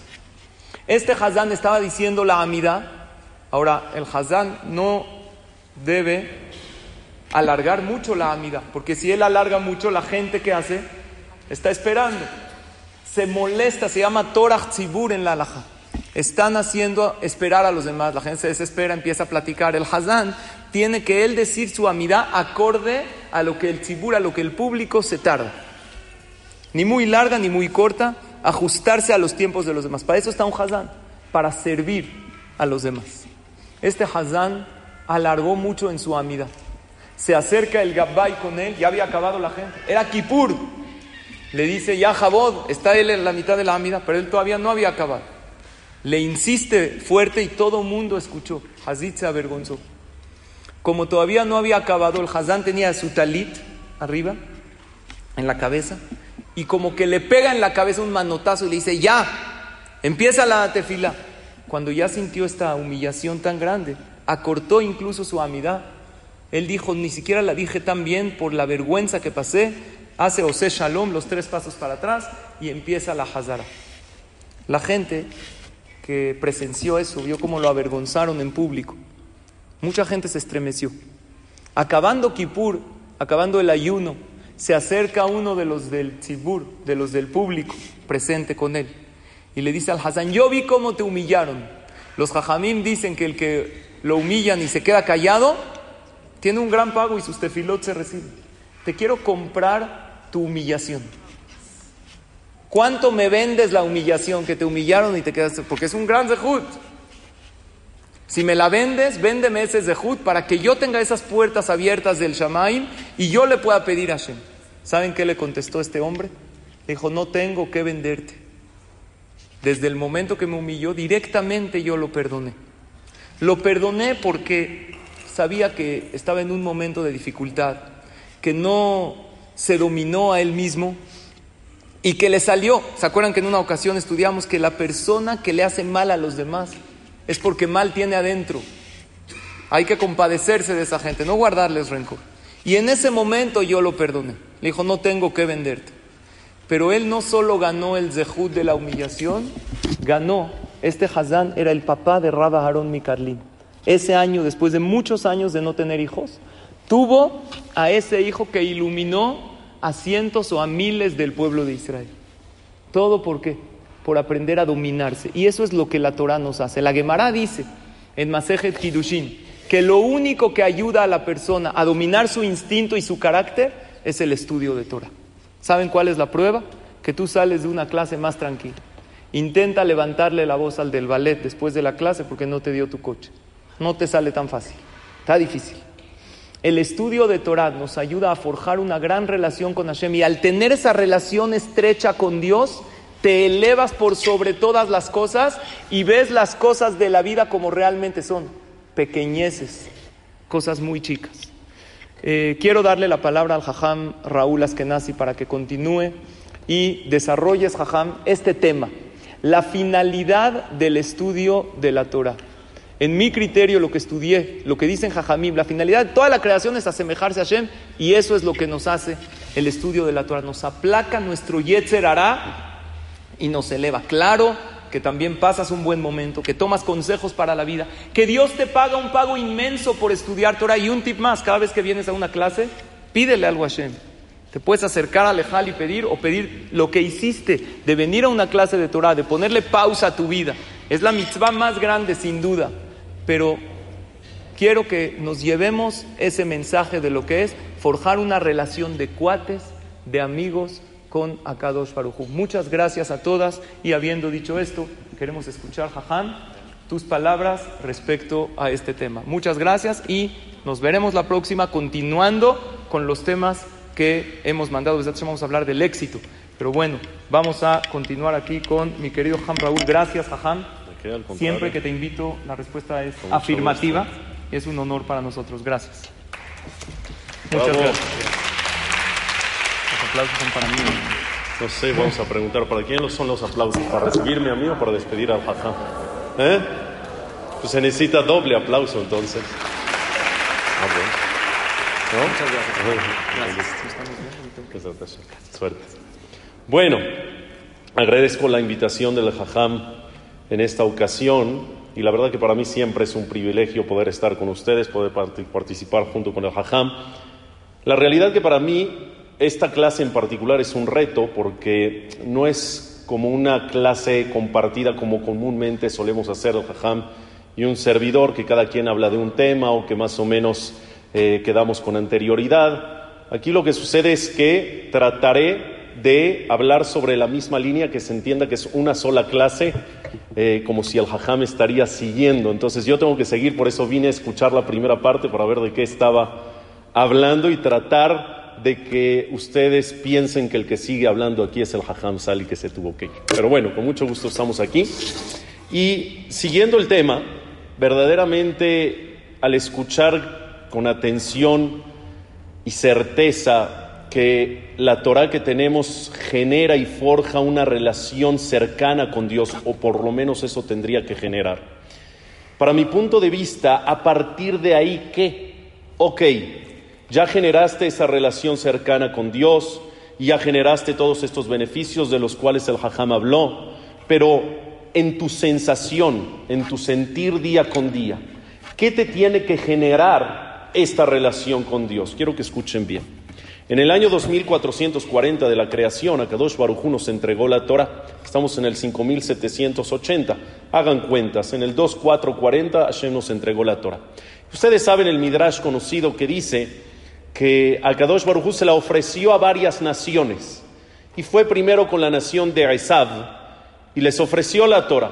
Este Hazán estaba diciendo la amida. Ahora, el Hazán no debe alargar mucho la amida, porque si él alarga mucho, la gente que hace está esperando. Se molesta, se llama Torah Tzibur en la alhaja. Están haciendo esperar a los demás, la gente se desespera, empieza a platicar. El Hazán tiene que él decir su amida acorde a lo que el tzibur, a lo que el público se tarda ni muy larga ni muy corta, ajustarse a los tiempos de los demás. Para eso está un Hazán, para servir a los demás. Este Hazán alargó mucho en su amida. Se acerca el Gabbay con él, ya había acabado la gente. Era Kippur. Le dice, ya Jabod, está él en la mitad de la amida, pero él todavía no había acabado. Le insiste fuerte y todo el mundo escuchó. Hazid se avergonzó. Como todavía no había acabado, el Hazán tenía su talit arriba, en la cabeza, y como que le pega en la cabeza un manotazo y le dice, ya, empieza la tefila. Cuando ya sintió esta humillación tan grande, acortó incluso su amidad. Él dijo, ni siquiera la dije tan bien por la vergüenza que pasé. Hace Ose Shalom los tres pasos para atrás y empieza la Hazara. La gente que presenció eso vio cómo lo avergonzaron en público. Mucha gente se estremeció. Acabando Kippur, acabando el ayuno, se acerca uno de los del tzibur, de los del público presente con él, y le dice al Hassan, yo vi cómo te humillaron. Los jajamim dicen que el que lo humillan y se queda callado, tiene un gran pago y sus tefilot se reciben. Te quiero comprar tu humillación. ¿Cuánto me vendes la humillación que te humillaron y te quedaste? Porque es un gran zehut. Si me la vendes, véndeme ese zehut para que yo tenga esas puertas abiertas del Shamaim y yo le pueda pedir a Hashem. ¿Saben qué le contestó este hombre? dijo, no tengo que venderte. Desde el momento que me humilló, directamente yo lo perdoné. Lo perdoné porque sabía que estaba en un momento de dificultad, que no se dominó a él mismo y que le salió. ¿Se acuerdan que en una ocasión estudiamos que la persona que le hace mal a los demás es porque mal tiene adentro. Hay que compadecerse de esa gente, no guardarles rencor. Y en ese momento yo lo perdoné. Le dijo, no tengo que venderte. Pero él no solo ganó el zehut de la humillación, ganó, este Hazán era el papá de Rabba Harón Mikarlin. Ese año, después de muchos años de no tener hijos, tuvo a ese hijo que iluminó a cientos o a miles del pueblo de Israel. ¿Todo por qué? Por aprender a dominarse. Y eso es lo que la Torah nos hace. La Gemara dice en Masejet Kidushin que lo único que ayuda a la persona a dominar su instinto y su carácter es el estudio de Torah. ¿Saben cuál es la prueba? Que tú sales de una clase más tranquila. Intenta levantarle la voz al del ballet después de la clase porque no te dio tu coche. No te sale tan fácil. Está difícil. El estudio de Torah nos ayuda a forjar una gran relación con Hashem y al tener esa relación estrecha con Dios, te elevas por sobre todas las cosas y ves las cosas de la vida como realmente son, pequeñeces, cosas muy chicas. Eh, quiero darle la palabra al Jajam Raúl Askenazi para que continúe y desarrolles, Jajam, este tema, la finalidad del estudio de la Torah. En mi criterio, lo que estudié, lo que dicen Jajamim, la finalidad de toda la creación es asemejarse a Hashem y eso es lo que nos hace el estudio de la Torah. Nos aplaca nuestro Yetzer hará y nos eleva. Claro que también pasas un buen momento, que tomas consejos para la vida, que Dios te paga un pago inmenso por estudiar Torah. Y un tip más, cada vez que vienes a una clase, pídele algo a Hashem. Te puedes acercar a Lejal y pedir o pedir lo que hiciste de venir a una clase de Torah, de ponerle pausa a tu vida. Es la mitzvah más grande, sin duda. Pero quiero que nos llevemos ese mensaje de lo que es forjar una relación de cuates, de amigos con Akadosh Baruj Muchas gracias a todas y habiendo dicho esto, queremos escuchar, Jajam, tus palabras respecto a este tema. Muchas gracias y nos veremos la próxima continuando con los temas que hemos mandado. Desde vamos a hablar del éxito. Pero bueno, vamos a continuar aquí con mi querido Ham Raúl. Gracias, Ham. Siempre que te invito, la respuesta es afirmativa. Es un honor para nosotros. Gracias. Muchas gracias. Aplausos son para mí. No sé, vamos a preguntar, ¿para quién son los aplausos? ¿Para recibirme a mí o para despedir al Jajam? ¿Eh? Pues se necesita doble aplauso entonces. Ah, Muchas gracias. Suerte. Bueno, agradezco la invitación del Jajam en esta ocasión y la verdad que para mí siempre es un privilegio poder estar con ustedes, poder participar junto con el Jajam. La realidad que para mí esta clase en particular es un reto porque no es como una clase compartida como comúnmente solemos hacer el Jajam y un servidor que cada quien habla de un tema o que más o menos eh, quedamos con anterioridad. Aquí lo que sucede es que trataré de hablar sobre la misma línea, que se entienda que es una sola clase, eh, como si el hajam estaría siguiendo. Entonces yo tengo que seguir, por eso vine a escuchar la primera parte para ver de qué estaba hablando y tratar de que ustedes piensen que el que sigue hablando aquí es el hajam Sali que se tuvo que ir. Pero bueno, con mucho gusto estamos aquí. Y siguiendo el tema, verdaderamente al escuchar con atención y certeza que la Torah que tenemos genera y forja una relación cercana con Dios, o por lo menos eso tendría que generar. Para mi punto de vista, a partir de ahí, ¿qué? Ok, ya generaste esa relación cercana con Dios, ya generaste todos estos beneficios de los cuales el Hajam habló, pero en tu sensación, en tu sentir día con día, ¿qué te tiene que generar esta relación con Dios. Quiero que escuchen bien. En el año 2440 de la creación, a Kadosh Baruj nos entregó la Torah. Estamos en el 5780. Hagan cuentas. En el 2440 Hashem nos entregó la Torah. Ustedes saben el Midrash conocido que dice que a Kadosh Baruj se la ofreció a varias naciones. Y fue primero con la nación de Esab y les ofreció la Torah.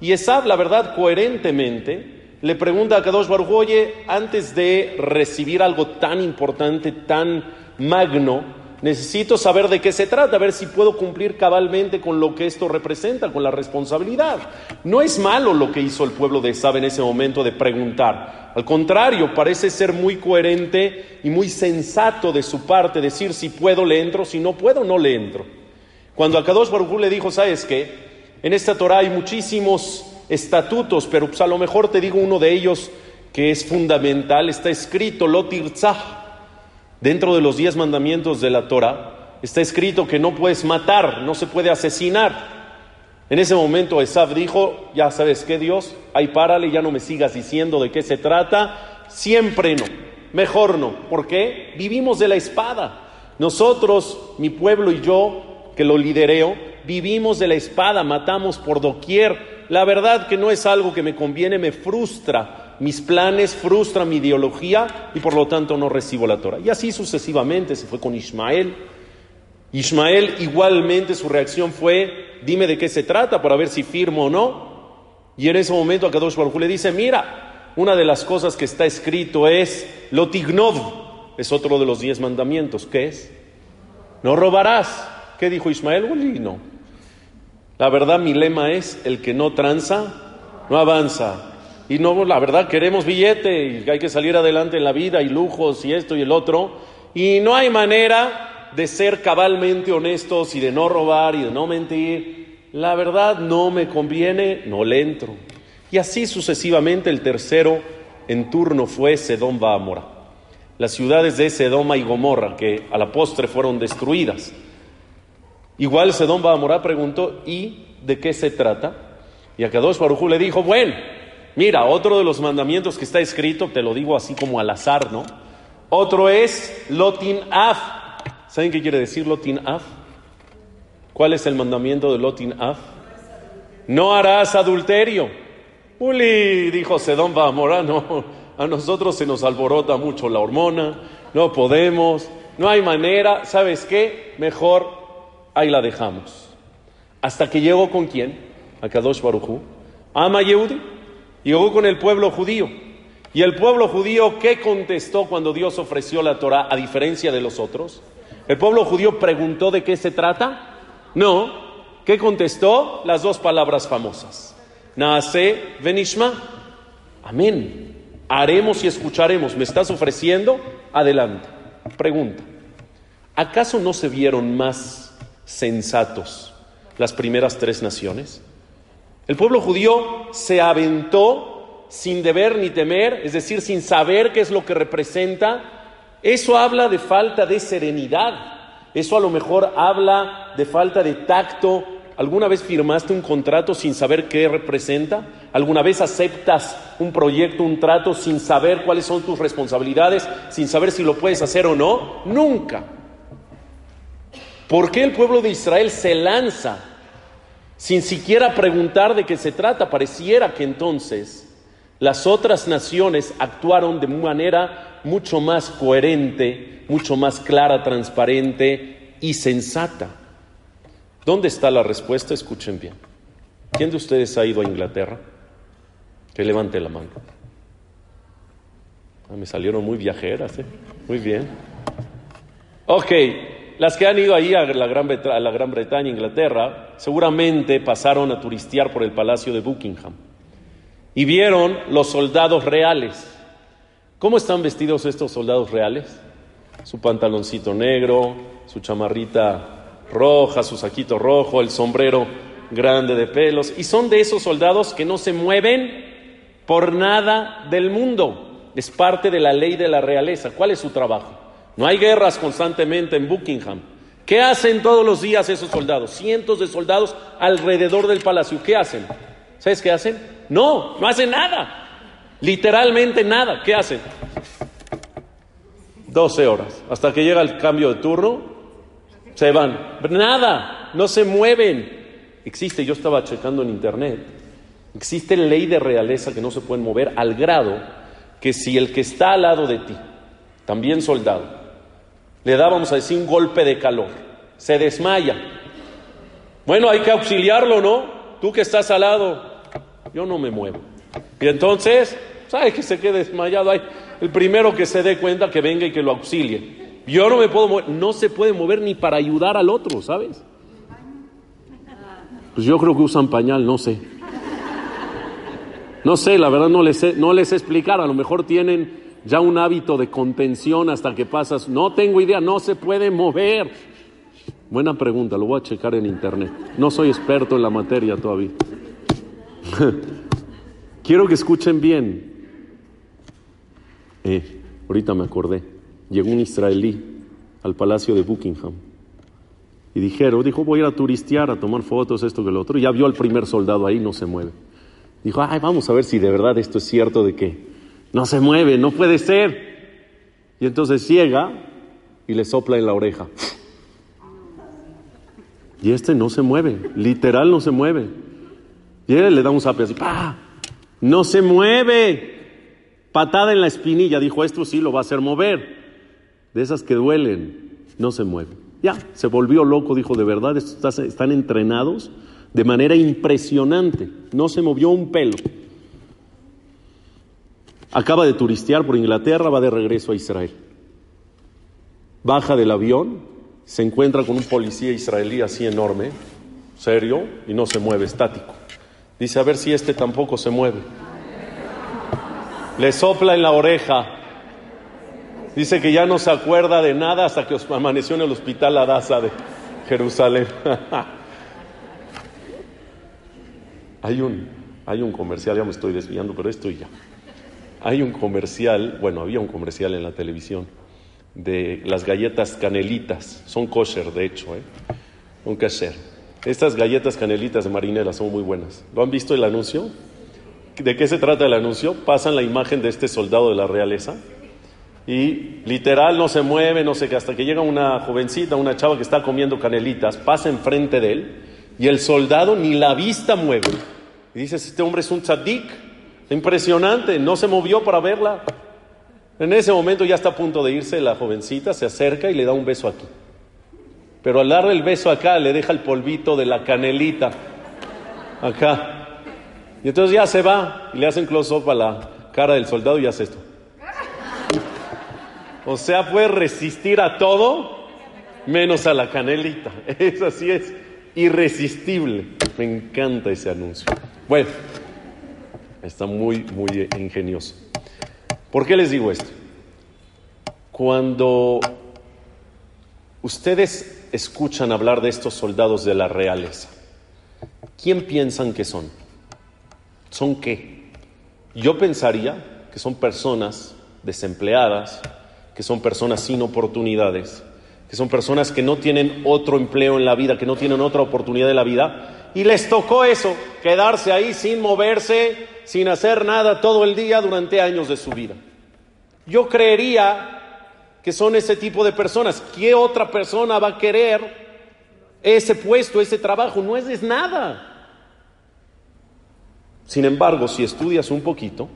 Y Esab, la verdad, coherentemente, le pregunta a Kadosh Baruj, oye, antes de recibir algo tan importante, tan magno, necesito saber de qué se trata, a ver si puedo cumplir cabalmente con lo que esto representa, con la responsabilidad. No es malo lo que hizo el pueblo de Sab en ese momento de preguntar. Al contrario, parece ser muy coherente y muy sensato de su parte decir si puedo le entro, si no puedo no le entro. Cuando a Kadosh Baruj le dijo, ¿sabes qué? En esta Torah hay muchísimos estatutos, pero pues, a lo mejor te digo uno de ellos que es fundamental, está escrito, Lotirzah, dentro de los diez mandamientos de la Torah, está escrito que no puedes matar, no se puede asesinar. En ese momento Esab dijo, ya sabes qué Dios, ahí párale, ya no me sigas diciendo de qué se trata, siempre no, mejor no, ¿por qué? Vivimos de la espada. Nosotros, mi pueblo y yo, que lo lidereo, vivimos de la espada, matamos por doquier. La verdad que no es algo que me conviene, me frustra mis planes, frustra mi ideología y por lo tanto no recibo la Torah. Y así sucesivamente se fue con Ismael. Ismael igualmente su reacción fue, dime de qué se trata para ver si firmo o no. Y en ese momento a Kadosh Baruj le dice, mira, una de las cosas que está escrito es Lotignov, es otro de los diez mandamientos. ¿Qué es? No robarás. ¿Qué dijo Ismael? no. La verdad, mi lema es, el que no tranza, no avanza. Y no, la verdad, queremos billete y hay que salir adelante en la vida y lujos y esto y el otro. Y no hay manera de ser cabalmente honestos y de no robar y de no mentir. La verdad no me conviene, no le entro. Y así sucesivamente el tercero en turno fue Sedón Baamora. Las ciudades de Sedoma y Gomorra, que a la postre fueron destruidas. Igual Sedón Bahamorá preguntó, ¿y de qué se trata? Y a Kadosh Barujú le dijo, bueno, mira, otro de los mandamientos que está escrito, te lo digo así como al azar, ¿no? Otro es Lotin Af. ¿Saben qué quiere decir Lotin Af? ¿Cuál es el mandamiento de Lotin Af? No harás adulterio. Uli, dijo Sedón Bahamorá, no, a nosotros se nos alborota mucho la hormona, no podemos, no hay manera, ¿sabes qué? Mejor ahí la dejamos. Hasta que llegó con quién? A Kadosh Baruchu. Ama Yehudi. Llegó con el pueblo judío. ¿Y el pueblo judío qué contestó cuando Dios ofreció la Torah a diferencia de los otros? ¿El pueblo judío preguntó de qué se trata? No. ¿Qué contestó? Las dos palabras famosas. Naase venishma. Amén. Haremos y escucharemos. ¿Me estás ofreciendo? Adelante. Pregunta. ¿Acaso no se vieron más sensatos las primeras tres naciones? El pueblo judío se aventó sin deber ni temer, es decir, sin saber qué es lo que representa. Eso habla de falta de serenidad, eso a lo mejor habla de falta de tacto. ¿Alguna vez firmaste un contrato sin saber qué representa? ¿Alguna vez aceptas un proyecto, un trato sin saber cuáles son tus responsabilidades, sin saber si lo puedes hacer o no? Nunca. ¿Por qué el pueblo de Israel se lanza sin siquiera preguntar de qué se trata? Pareciera que entonces las otras naciones actuaron de manera mucho más coherente, mucho más clara, transparente y sensata. ¿Dónde está la respuesta? Escuchen bien. ¿Quién de ustedes ha ido a Inglaterra? Que levante la mano. Ah, me salieron muy viajeras, ¿eh? Muy bien. Ok, las que han ido ahí a la, Gran a la Gran Bretaña, Inglaterra, seguramente pasaron a turistear por el Palacio de Buckingham y vieron los soldados reales. ¿Cómo están vestidos estos soldados reales? Su pantaloncito negro, su chamarrita roja, su saquito rojo, el sombrero grande de pelos. Y son de esos soldados que no se mueven por nada del mundo. Es parte de la ley de la realeza. ¿Cuál es su trabajo? No hay guerras constantemente en Buckingham. ¿Qué hacen todos los días esos soldados? Cientos de soldados alrededor del palacio. ¿Qué hacen? ¿Sabes qué hacen? No, no hacen nada. Literalmente nada. ¿Qué hacen? 12 horas. Hasta que llega el cambio de turno, se van. Nada, no se mueven. Existe, yo estaba checando en internet, existe ley de realeza que no se pueden mover al grado que si el que está al lado de ti, también soldado, le da, vamos a decir, un golpe de calor, se desmaya. Bueno, hay que auxiliarlo, ¿no? Tú que estás al lado, yo no me muevo. Y entonces, ¿sabes que se quede desmayado ahí? El primero que se dé cuenta que venga y que lo auxilie. Yo no me puedo mover, no se puede mover ni para ayudar al otro, ¿sabes? Pues yo creo que usan pañal, no sé. No sé, la verdad no les sé, no les sé explicar, a lo mejor tienen ya un hábito de contención hasta que pasas, no tengo idea, no se puede mover. Buena pregunta, lo voy a checar en internet. No soy experto en la materia todavía. [LAUGHS] Quiero que escuchen bien. Eh, ahorita me acordé. Llegó un israelí al palacio de Buckingham. Y dijeron, dijo, voy a ir a turistear, a tomar fotos, esto que lo otro. Y ya vio al primer soldado ahí, no se mueve. Dijo, ay, vamos a ver si de verdad esto es cierto de que no se mueve, no puede ser. Y entonces ciega y le sopla en la oreja. Y este no se mueve, literal no se mueve. Y él le da un zape así, ¡pa! No se mueve. Patada en la espinilla, dijo, esto sí lo va a hacer mover. De esas que duelen, no se mueve. Ya, se volvió loco, dijo, de verdad, están entrenados de manera impresionante. No se movió un pelo. Acaba de turistear por Inglaterra, va de regreso a Israel. Baja del avión, se encuentra con un policía israelí así enorme, serio, y no se mueve, estático. Dice, a ver si este tampoco se mueve. Le sopla en la oreja. Dice que ya no se acuerda de nada hasta que amaneció en el hospital Adasa de Jerusalén. [LAUGHS] hay, un, hay un comercial, ya me estoy desviando, pero esto ya. Hay un comercial, bueno, había un comercial en la televisión de las galletas canelitas. Son kosher, de hecho, ¿eh? Un kasher. Estas galletas canelitas de marinera son muy buenas. ¿Lo han visto el anuncio? ¿De qué se trata el anuncio? Pasan la imagen de este soldado de la realeza y literal no se mueve, no sé qué, hasta que llega una jovencita, una chava que está comiendo canelitas, pasa enfrente de él y el soldado ni la vista mueve. Y dice, este hombre es un tzadik, impresionante, no se movió para verla. En ese momento ya está a punto de irse la jovencita, se acerca y le da un beso aquí. Pero al darle el beso acá, le deja el polvito de la canelita acá. Y entonces ya se va y le hacen close-up a la cara del soldado y hace esto. O sea, puede resistir a todo menos a la canelita. [LAUGHS] Eso así es irresistible. Me encanta ese anuncio. Bueno, está muy, muy ingenioso. ¿Por qué les digo esto? Cuando ustedes escuchan hablar de estos soldados de la realeza, ¿quién piensan que son? ¿Son qué? Yo pensaría que son personas desempleadas, que son personas sin oportunidades, que son personas que no tienen otro empleo en la vida, que no tienen otra oportunidad en la vida, y les tocó eso, quedarse ahí sin moverse, sin hacer nada todo el día durante años de su vida. Yo creería que son ese tipo de personas. ¿Qué otra persona va a querer ese puesto, ese trabajo? No es nada. Sin embargo, si estudias un poquito,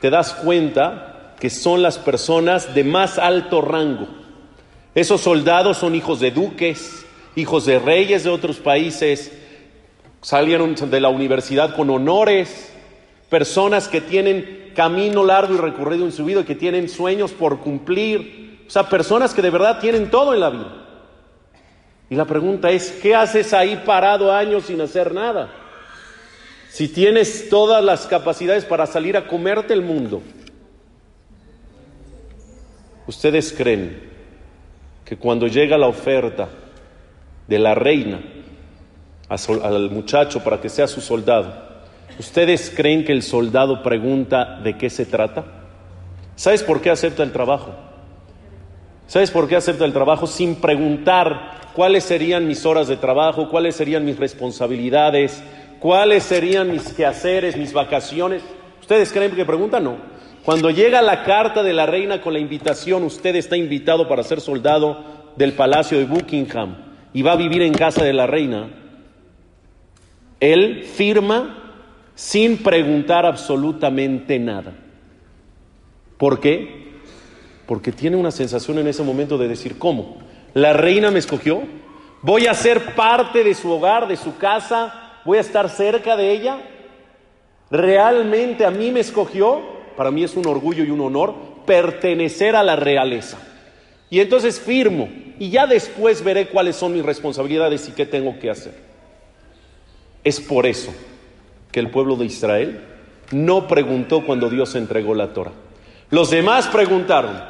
te das cuenta que son las personas de más alto rango. Esos soldados son hijos de duques, hijos de reyes de otros países, salieron de la universidad con honores, personas que tienen camino largo y recorrido en su vida que tienen sueños por cumplir, o sea, personas que de verdad tienen todo en la vida. Y la pregunta es, ¿qué haces ahí parado años sin hacer nada? si tienes todas las capacidades para salir a comerte el mundo, ¿ustedes creen que cuando llega la oferta de la reina al muchacho para que sea su soldado, ¿ustedes creen que el soldado pregunta de qué se trata? ¿Sabes por qué acepta el trabajo? ¿Sabes por qué acepta el trabajo sin preguntar cuáles serían mis horas de trabajo, cuáles serían mis responsabilidades, ¿Cuáles serían mis quehaceres, mis vacaciones? ¿Ustedes creen que preguntan? No. Cuando llega la carta de la reina con la invitación, usted está invitado para ser soldado del palacio de Buckingham y va a vivir en casa de la reina. Él firma sin preguntar absolutamente nada. ¿Por qué? Porque tiene una sensación en ese momento de decir, ¿cómo? ¿La reina me escogió? ¿Voy a ser parte de su hogar, de su casa? voy a estar cerca de ella. Realmente a mí me escogió, para mí es un orgullo y un honor pertenecer a la realeza. Y entonces firmo y ya después veré cuáles son mis responsabilidades y qué tengo que hacer. Es por eso que el pueblo de Israel no preguntó cuando Dios entregó la Torah. Los demás preguntaron.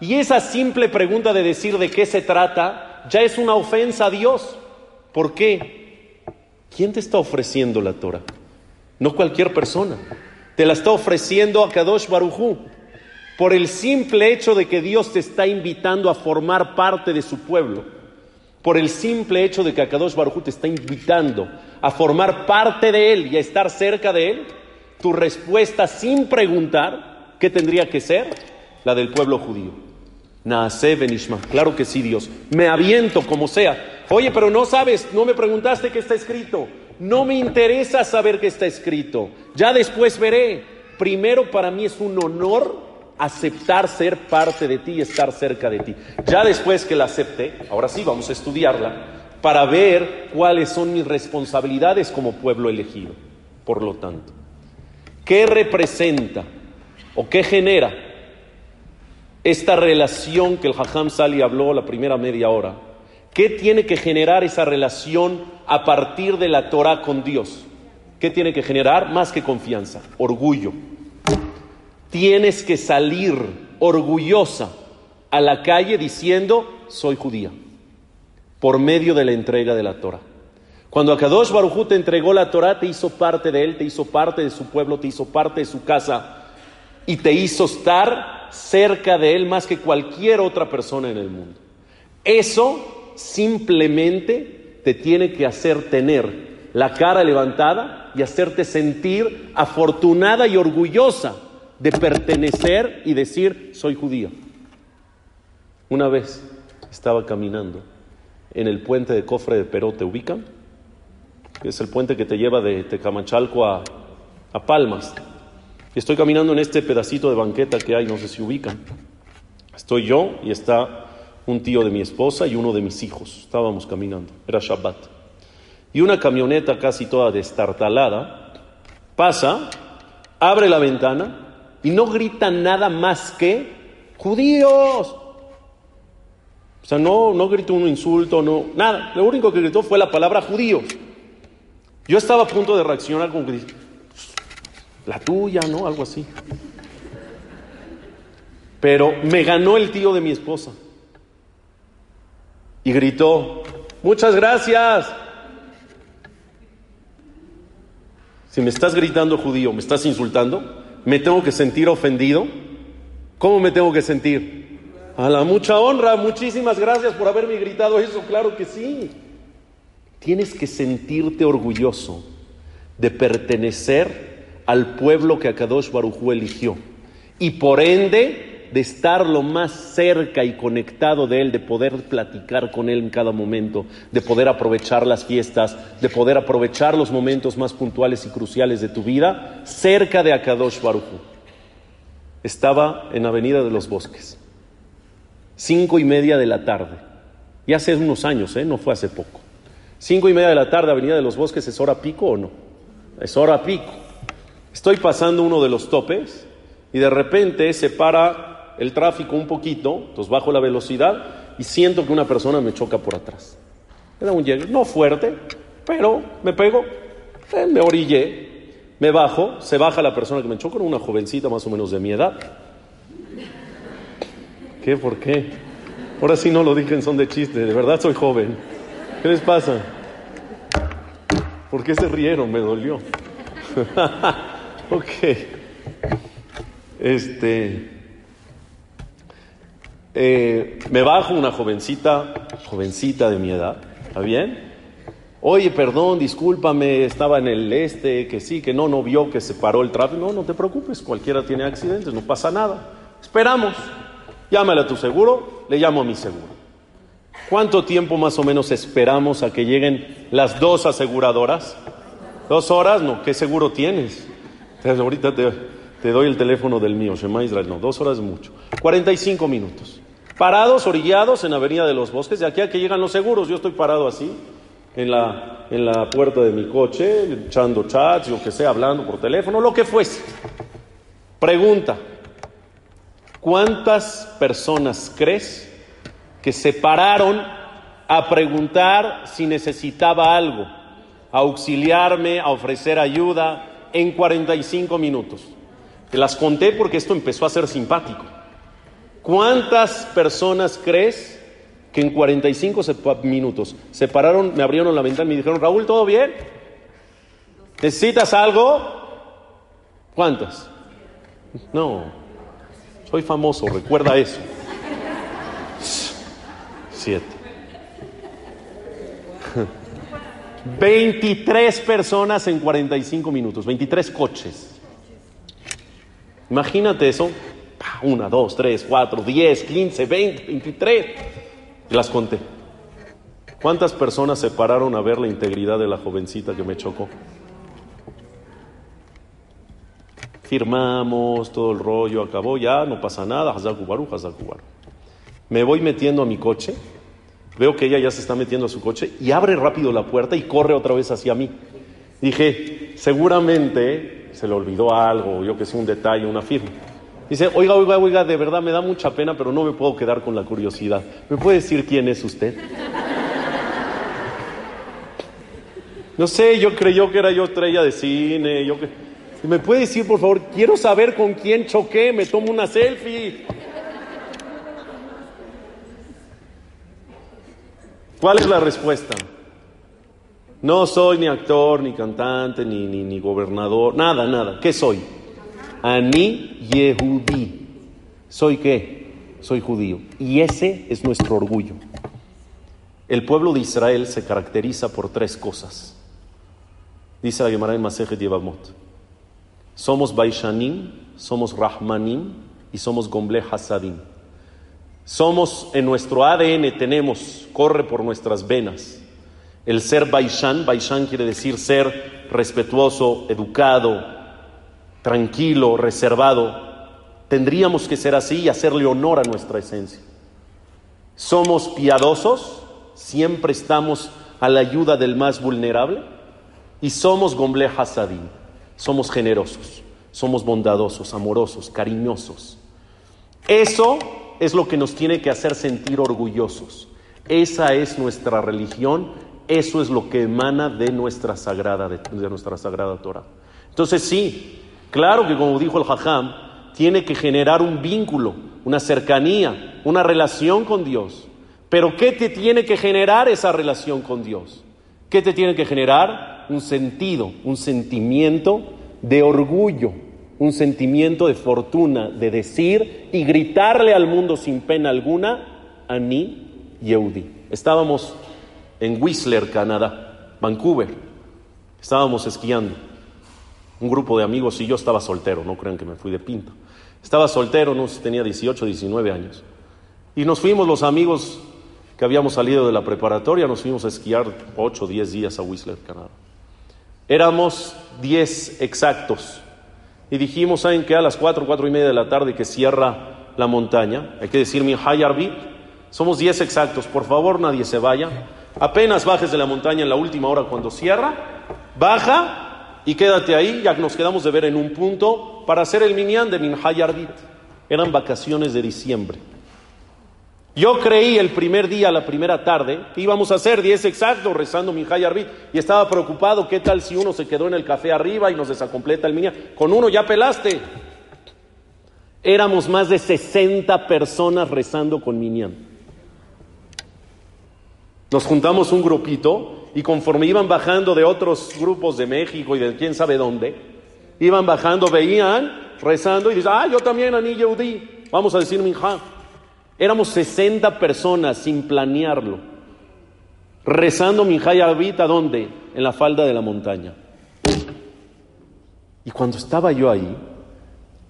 Y esa simple pregunta de decir de qué se trata ya es una ofensa a Dios. ¿Por qué? ¿Quién te está ofreciendo la Torah? No cualquier persona. Te la está ofreciendo a Kadosh Barujú. Por el simple hecho de que Dios te está invitando a formar parte de su pueblo. Por el simple hecho de que Kadosh Barujú te está invitando a formar parte de Él y a estar cerca de Él. Tu respuesta sin preguntar, ¿qué tendría que ser? La del pueblo judío. Naase benishma. Claro que sí, Dios. Me aviento como sea. Oye, pero no sabes, no me preguntaste qué está escrito. No me interesa saber qué está escrito. Ya después veré. Primero para mí es un honor aceptar ser parte de ti y estar cerca de ti. Ya después que la acepte, ahora sí vamos a estudiarla para ver cuáles son mis responsabilidades como pueblo elegido. Por lo tanto, ¿qué representa o qué genera esta relación que el Hajam Sali habló la primera media hora? ¿Qué tiene que generar esa relación a partir de la Torah con Dios? ¿Qué tiene que generar? Más que confianza, orgullo. Tienes que salir orgullosa a la calle diciendo, soy judía, por medio de la entrega de la Torah. Cuando Akadosh Barujú te entregó la Torah, te hizo parte de él, te hizo parte de su pueblo, te hizo parte de su casa y te hizo estar cerca de él más que cualquier otra persona en el mundo. Eso simplemente te tiene que hacer tener la cara levantada y hacerte sentir afortunada y orgullosa de pertenecer y decir soy judía. Una vez estaba caminando en el puente de Cofre de Peró, ¿te ubican? es el puente que te lleva de Tecamachalco a, a Palmas. Estoy caminando en este pedacito de banqueta que hay, no sé si ubican. Estoy yo y está un tío de mi esposa y uno de mis hijos. Estábamos caminando, era Shabbat. Y una camioneta casi toda destartalada pasa, abre la ventana y no grita nada más que judíos. O sea, no, no gritó un insulto, no, nada. Lo único que gritó fue la palabra judíos. Yo estaba a punto de reaccionar como que la tuya, ¿no? Algo así. Pero me ganó el tío de mi esposa. Y gritó, muchas gracias. Si me estás gritando judío, me estás insultando, me tengo que sentir ofendido. ¿Cómo me tengo que sentir? A la mucha honra, muchísimas gracias por haberme gritado eso, claro que sí. Tienes que sentirte orgulloso de pertenecer al pueblo que Akadosh Barujú eligió y por ende de estar lo más cerca y conectado de Él, de poder platicar con Él en cada momento, de poder aprovechar las fiestas, de poder aprovechar los momentos más puntuales y cruciales de tu vida, cerca de Akadosh Barujú. Estaba en Avenida de los Bosques, cinco y media de la tarde, y hace unos años, ¿eh? no fue hace poco. Cinco y media de la tarde, Avenida de los Bosques, ¿es hora pico o no? Es hora pico. Estoy pasando uno de los topes y de repente se para el tráfico un poquito, entonces bajo la velocidad y siento que una persona me choca por atrás. Era un llegue, no fuerte, pero me pego, eh, me orillé, me bajo, se baja la persona que me chocó, una jovencita más o menos de mi edad. ¿Qué? ¿Por qué? Ahora sí no lo dije en son de chiste, de verdad soy joven. ¿Qué les pasa? ¿Por qué se rieron? Me dolió. [LAUGHS] ok. Este. Eh, me bajo una jovencita, jovencita de mi edad, ¿está bien? Oye, perdón, discúlpame, estaba en el este, que sí, que no, no vio que se paró el tráfico. No, no te preocupes, cualquiera tiene accidentes, no pasa nada. Esperamos. Llámale a tu seguro, le llamo a mi seguro. ¿Cuánto tiempo más o menos esperamos a que lleguen las dos aseguradoras? ¿Dos horas? No, ¿qué seguro tienes? ahorita te, doy el teléfono del mío, Shema Israel. No, dos horas es mucho. 45 minutos. Parados, orillados en Avenida de los Bosques, de aquí a que llegan los seguros. Yo estoy parado así, en la, en la puerta de mi coche, echando chats, lo que sea, hablando por teléfono, lo que fuese. Pregunta, ¿cuántas personas crees que se pararon a preguntar si necesitaba algo, a auxiliarme, a ofrecer ayuda en 45 minutos. Te las conté porque esto empezó a ser simpático. ¿Cuántas personas crees que en 45 minutos se pararon, me abrieron la ventana y me dijeron, Raúl, ¿todo bien? ¿Necesitas algo? ¿Cuántas? No, soy famoso, recuerda eso. 23 personas en 45 minutos, 23 coches. Imagínate eso. Una, dos, tres, cuatro, diez, quince, veinte, veintitrés. Y las conté. ¿Cuántas personas se pararon a ver la integridad de la jovencita que me chocó? Firmamos, todo el rollo acabó, ya no pasa nada, Hazakubaru, Hazakubaru. Me voy metiendo a mi coche, veo que ella ya se está metiendo a su coche y abre rápido la puerta y corre otra vez hacia mí. Dije, seguramente se le olvidó algo, yo que sé, un detalle, una firma. Dice, oiga, oiga, oiga, de verdad me da mucha pena, pero no me puedo quedar con la curiosidad. ¿Me puede decir quién es usted? No sé, yo creyó que era yo estrella de cine, yo que... ¿Me puede decir, por favor, quiero saber con quién choqué, me tomo una selfie? ¿Cuál es la respuesta? No soy ni actor, ni cantante, ni, ni, ni gobernador, nada, nada. ¿Qué soy? Ani Yehudi. ¿Soy qué? Soy judío. Y ese es nuestro orgullo. El pueblo de Israel se caracteriza por tres cosas. Dice la Gemara en Masejet Yevamot. Somos Baishanim, somos Rahmanim y somos Gomble Hasadim. Somos en nuestro ADN, tenemos, corre por nuestras venas. El ser Baishan, Baishan quiere decir ser respetuoso, educado, tranquilo, reservado. Tendríamos que ser así y hacerle honor a nuestra esencia. Somos piadosos, siempre estamos a la ayuda del más vulnerable y somos Gomble somos generosos, somos bondadosos, amorosos, cariñosos. Eso es lo que nos tiene que hacer sentir orgullosos. Esa es nuestra religión, eso es lo que emana de nuestra sagrada, de, nuestra sagrada Torah. Entonces sí, claro que como dijo el Hajam, tiene que generar un vínculo, una cercanía, una relación con Dios. Pero ¿qué te tiene que generar esa relación con Dios? ¿Qué te tiene que generar? Un sentido, un sentimiento de orgullo, un sentimiento de fortuna, de decir y gritarle al mundo sin pena alguna, Ani Yehudi. Estábamos en Whistler, Canadá, Vancouver. Estábamos esquiando. Un grupo de amigos y yo estaba soltero, no crean que me fui de pinta. Estaba soltero, no tenía 18, 19 años. Y nos fuimos los amigos que habíamos salido de la preparatoria, nos fuimos a esquiar 8 o 10 días a Whistler, Canadá. Éramos 10 exactos. Y dijimos, ¿saben qué? A las 4, 4 y media de la tarde que cierra la montaña, hay que decir mi Hayarbit, somos 10 exactos, por favor nadie se vaya. Apenas bajes de la montaña en la última hora cuando cierra, baja y quédate ahí, ya nos quedamos de ver en un punto para hacer el minyan de Min Hayarbit. Eran vacaciones de diciembre. Yo creí el primer día, la primera tarde, que íbamos a hacer 10 exactos rezando Minjay Arbit y estaba preocupado, ¿qué tal si uno se quedó en el café arriba y nos desacompleta el minyan? Con uno ya pelaste. Éramos más de 60 personas rezando con minyan. Nos juntamos un grupito y conforme iban bajando de otros grupos de México y de quién sabe dónde, iban bajando, veían, rezando y dicen, ah, yo también, Ani Yehudi, vamos a decir Minjá. Éramos 60 personas sin planearlo, rezando Minjay Abita, ¿dónde? En la falda de la montaña. Y cuando estaba yo ahí,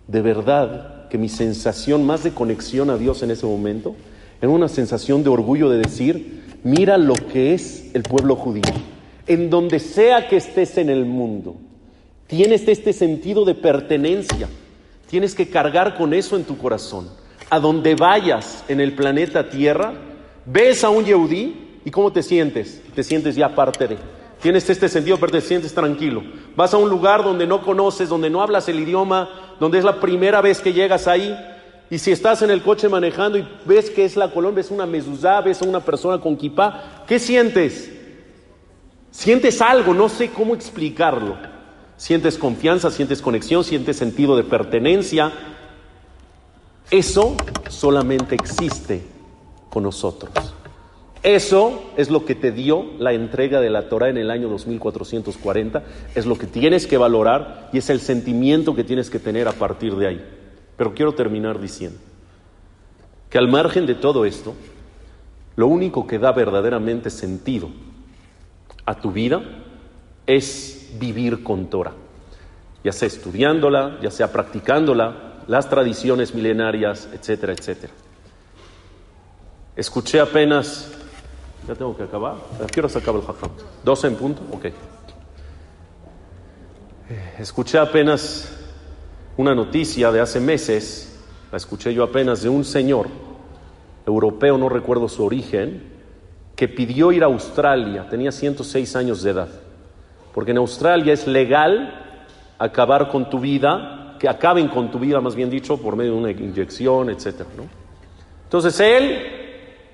de verdad que mi sensación más de conexión a Dios en ese momento era una sensación de orgullo de decir, mira lo que es el pueblo judío. En donde sea que estés en el mundo, tienes este sentido de pertenencia, tienes que cargar con eso en tu corazón a donde vayas en el planeta Tierra, ves a un Yehudí y ¿cómo te sientes? Te sientes ya parte de. Tienes este sentido, pero te sientes tranquilo. Vas a un lugar donde no conoces, donde no hablas el idioma, donde es la primera vez que llegas ahí. Y si estás en el coche manejando y ves que es la Colombia, ves una mezuzá, ves a una persona con kipá, ¿qué sientes? Sientes algo, no sé cómo explicarlo. Sientes confianza, sientes conexión, sientes sentido de pertenencia, eso solamente existe con nosotros. Eso es lo que te dio la entrega de la Torah en el año 2440, es lo que tienes que valorar y es el sentimiento que tienes que tener a partir de ahí. Pero quiero terminar diciendo que al margen de todo esto, lo único que da verdaderamente sentido a tu vida es vivir con Torah, ya sea estudiándola, ya sea practicándola, las tradiciones milenarias, etcétera, etcétera. Escuché apenas, ya tengo que acabar, ¿a qué hora se acaba el jajam? ¿12 en punto? Ok. Escuché apenas una noticia de hace meses, la escuché yo apenas de un señor europeo, no recuerdo su origen, que pidió ir a Australia, tenía 106 años de edad, porque en Australia es legal acabar con tu vida, que acaben con tu vida, más bien dicho, por medio de una inyección, etcétera, ¿no? Entonces él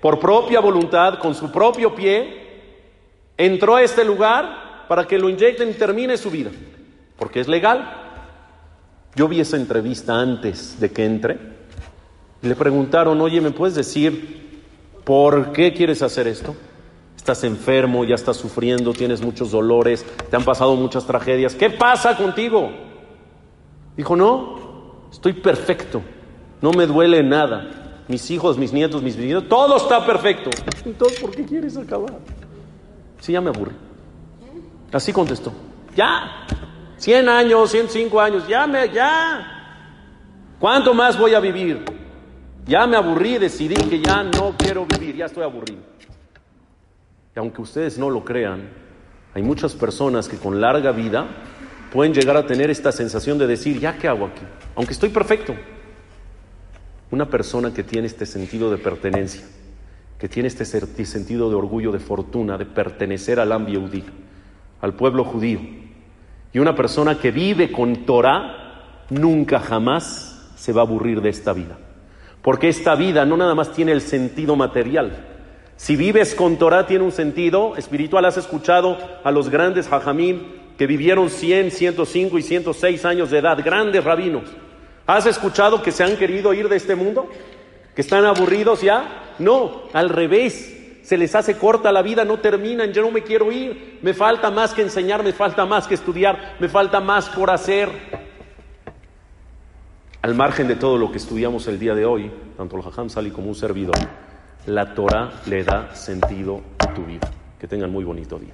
por propia voluntad, con su propio pie, entró a este lugar para que lo inyecten y termine su vida, porque es legal. Yo vi esa entrevista antes de que entre le preguntaron, oye, ¿me puedes decir por qué quieres hacer esto? Estás enfermo, ya estás sufriendo, tienes muchos dolores, te han pasado muchas tragedias. ¿Qué pasa contigo? Dijo, no, estoy perfecto, no me duele nada mis hijos, mis nietos, mis bisnietos, todo está perfecto. Entonces, ¿por qué quieres acabar? Sí, ya me aburre. Así contestó. Ya, 100 años, 105 años, ya me, ya. ¿Cuánto más voy a vivir? Ya me aburrí, decidí que ya no quiero vivir, ya estoy aburrido. Y aunque ustedes no lo crean, hay muchas personas que con larga vida pueden llegar a tener esta sensación de decir, ¿ya qué hago aquí? Aunque estoy perfecto. Una persona que tiene este sentido de pertenencia, que tiene este sentido de orgullo, de fortuna, de pertenecer al Ambiudí, al pueblo judío, y una persona que vive con Torah, nunca jamás se va a aburrir de esta vida. Porque esta vida no nada más tiene el sentido material. Si vives con Torah tiene un sentido espiritual. Has escuchado a los grandes hajamim que vivieron 100, 105 y 106 años de edad, grandes rabinos. ¿Has escuchado que se han querido ir de este mundo? ¿Que están aburridos ya? No, al revés. Se les hace corta la vida, no terminan, yo no me quiero ir. Me falta más que enseñar, me falta más que estudiar, me falta más por hacer. Al margen de todo lo que estudiamos el día de hoy, tanto el Jajam Sali como un servidor, la Torah le da sentido a tu vida. Que tengan muy bonito día.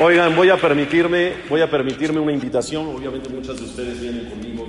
Oigan, voy a permitirme, voy a permitirme una invitación. Obviamente muchas de ustedes vienen conmigo.